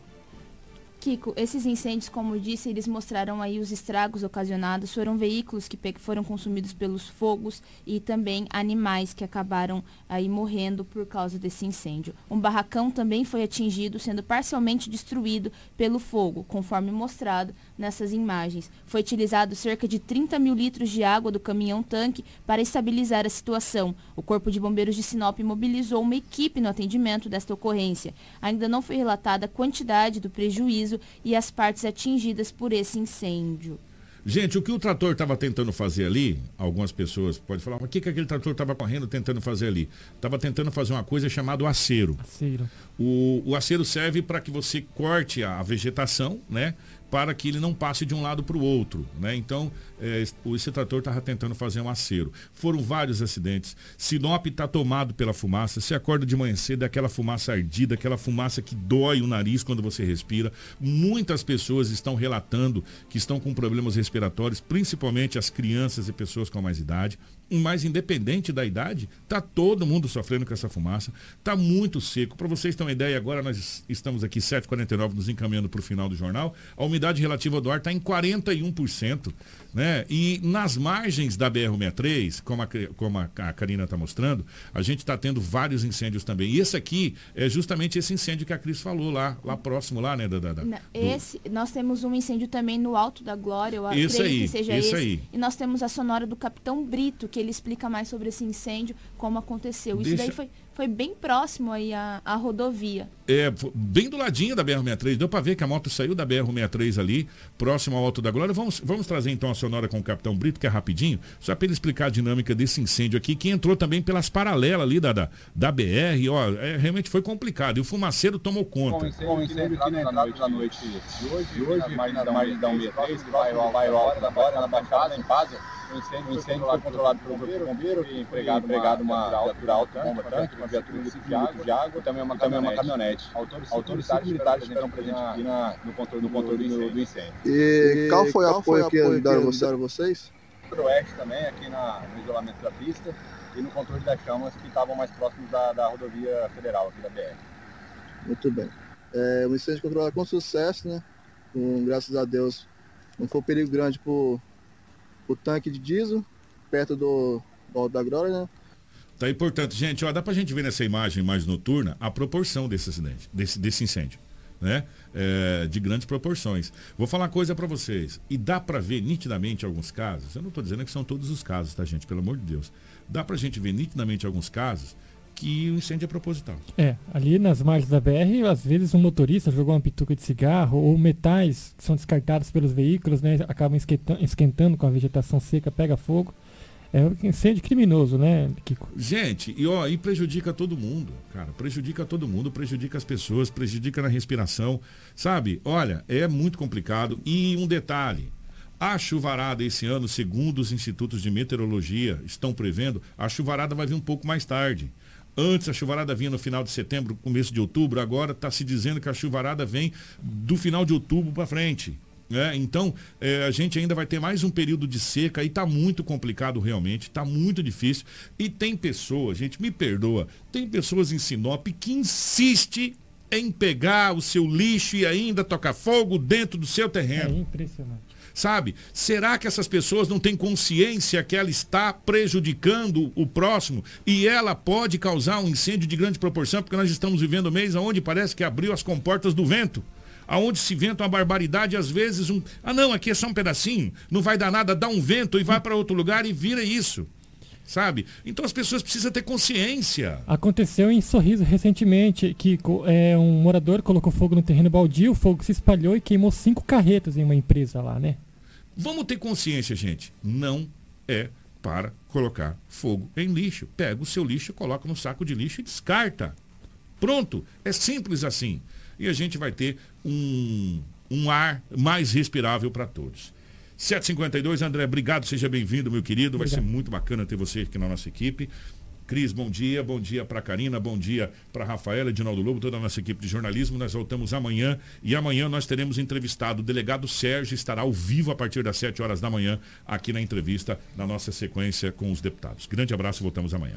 Kiko, esses incêndios, como disse, eles mostraram aí os estragos ocasionados. Foram veículos que foram consumidos pelos fogos e também animais que acabaram aí morrendo por causa desse incêndio. Um barracão também foi atingido, sendo parcialmente destruído pelo fogo, conforme mostrado nessas imagens. Foi utilizado cerca de 30 mil litros de água do caminhão-tanque para estabilizar a situação. O Corpo de Bombeiros de Sinop mobilizou uma equipe no atendimento desta ocorrência. Ainda não foi relatada a quantidade do prejuízo e as partes atingidas por esse incêndio. Gente, o que o trator estava tentando fazer ali, algumas pessoas podem falar, mas o que, que aquele trator estava correndo tentando fazer ali? Estava tentando fazer uma coisa chamada acero. Acero. O, o acero serve para que você corte a vegetação, né? Para que ele não passe de um lado para o outro. Né? Então, é, esse trator estava tentando fazer um acero. Foram vários acidentes. Sinop está tomado pela fumaça. Você acorda de manhã cedo, é aquela fumaça ardida, aquela fumaça que dói o nariz quando você respira. Muitas pessoas estão relatando que estão com problemas respiratórios, principalmente as crianças e pessoas com mais idade mas independente da idade, está todo mundo sofrendo com essa fumaça. Está muito seco. Para vocês terem uma ideia, agora nós estamos aqui 7h49 nos encaminhando para o final do jornal. A umidade relativa do ar está em 41%. Né? E nas margens da BR-63, como a, como a, a Karina está mostrando, a gente está tendo vários incêndios também. E esse aqui é justamente esse incêndio que a Cris falou lá, lá próximo lá, né? Da, da, da esse, do... Nós temos um incêndio também no Alto da Glória, eu esse acredito aí, que seja esse. esse. Aí. E nós temos a sonora do Capitão Brito, que ele explica mais sobre esse incêndio, como aconteceu. Isso Deixa... daí foi foi bem próximo aí à, à rodovia. É, bem do ladinho da BR-63. Deu para ver que a moto saiu da BR-63 ali, próximo ao Alto da Glória. Vamos, vamos trazer então a sonora com o Capitão Brito, que é rapidinho, só para ele explicar a dinâmica desse incêndio aqui, que entrou também pelas paralelas ali da, da, da BR. Ó, é, realmente foi complicado. E o fumaceiro tomou conta. Com o incêndio aqui na entrada da noite de hoje, de hoje mais da 163, que vai ao Alto da Glória, na Baixada, em Pasa o incêndio, o incêndio foi controlado pelo bombeiro, bombeiro e empregado, empregado uma viatura alta, bomba tanque, uma viatura de água, de água também uma caminhonete. Uma caminhonete. Autores e militares estão presentes aqui na, no controle, no controle do, do incêndio. E qual foi o apoio que deram vocês? Oeste também, aqui na, no isolamento da pista e no controle das chamas que estavam mais próximos da, da rodovia federal aqui da BR. Muito bem. É, o incêndio controlado com sucesso, né? Com, graças a Deus, não foi um perigo grande por o tanque de diesel, perto do, do da Glória, né? Tá aí, portanto, gente, ó, dá pra gente ver nessa imagem mais noturna a proporção desse acidente, desse, desse incêndio. Né? É, de grandes proporções. Vou falar uma coisa para vocês. E dá para ver nitidamente alguns casos. Eu não estou dizendo que são todos os casos, tá, gente? Pelo amor de Deus. Dá para a gente ver nitidamente alguns casos que o incêndio é proposital. É, ali nas margens da BR, às vezes um motorista jogou uma pituca de cigarro ou metais que são descartados pelos veículos, né, acabam esquentando, esquentando com a vegetação seca, pega fogo. É um incêndio criminoso, né, Kiko? Gente, e ó, e prejudica todo mundo, cara. Prejudica todo mundo, prejudica as pessoas, prejudica na respiração. Sabe? Olha, é muito complicado. E um detalhe. A chuvarada esse ano, segundo os institutos de meteorologia estão prevendo, a chuvarada vai vir um pouco mais tarde. Antes a chuvarada vinha no final de setembro, começo de outubro, agora está se dizendo que a chuvarada vem do final de outubro para frente. É, então, é, a gente ainda vai ter mais um período de seca e está muito complicado realmente, está muito difícil. E tem pessoas, gente, me perdoa, tem pessoas em Sinop que insiste em pegar o seu lixo e ainda tocar fogo dentro do seu terreno. É impressionante. Sabe? Será que essas pessoas não têm consciência que ela está prejudicando o próximo e ela pode causar um incêndio de grande proporção? Porque nós estamos vivendo um mês onde parece que abriu as comportas do vento aonde se venta uma barbaridade, às vezes um. Ah, não, aqui é só um pedacinho, não vai dar nada, dá um vento e vai para outro lugar e vira isso. Sabe? Então as pessoas precisam ter consciência. Aconteceu em Sorriso recentemente que é, um morador colocou fogo no terreno baldio, o fogo se espalhou e queimou cinco carretas em uma empresa lá, né? Vamos ter consciência, gente. Não é para colocar fogo em lixo. Pega o seu lixo, coloca no saco de lixo e descarta. Pronto. É simples assim e a gente vai ter um, um ar mais respirável para todos. 752, André, obrigado, seja bem-vindo, meu querido. Vai obrigado. ser muito bacana ter você aqui na nossa equipe. Cris, bom dia, bom dia para Karina, bom dia para Rafaela, Edinaldo Lobo, toda a nossa equipe de jornalismo. Nós voltamos amanhã e amanhã nós teremos entrevistado o delegado Sérgio, estará ao vivo a partir das 7 horas da manhã aqui na entrevista, na nossa sequência com os deputados. Grande abraço, voltamos amanhã.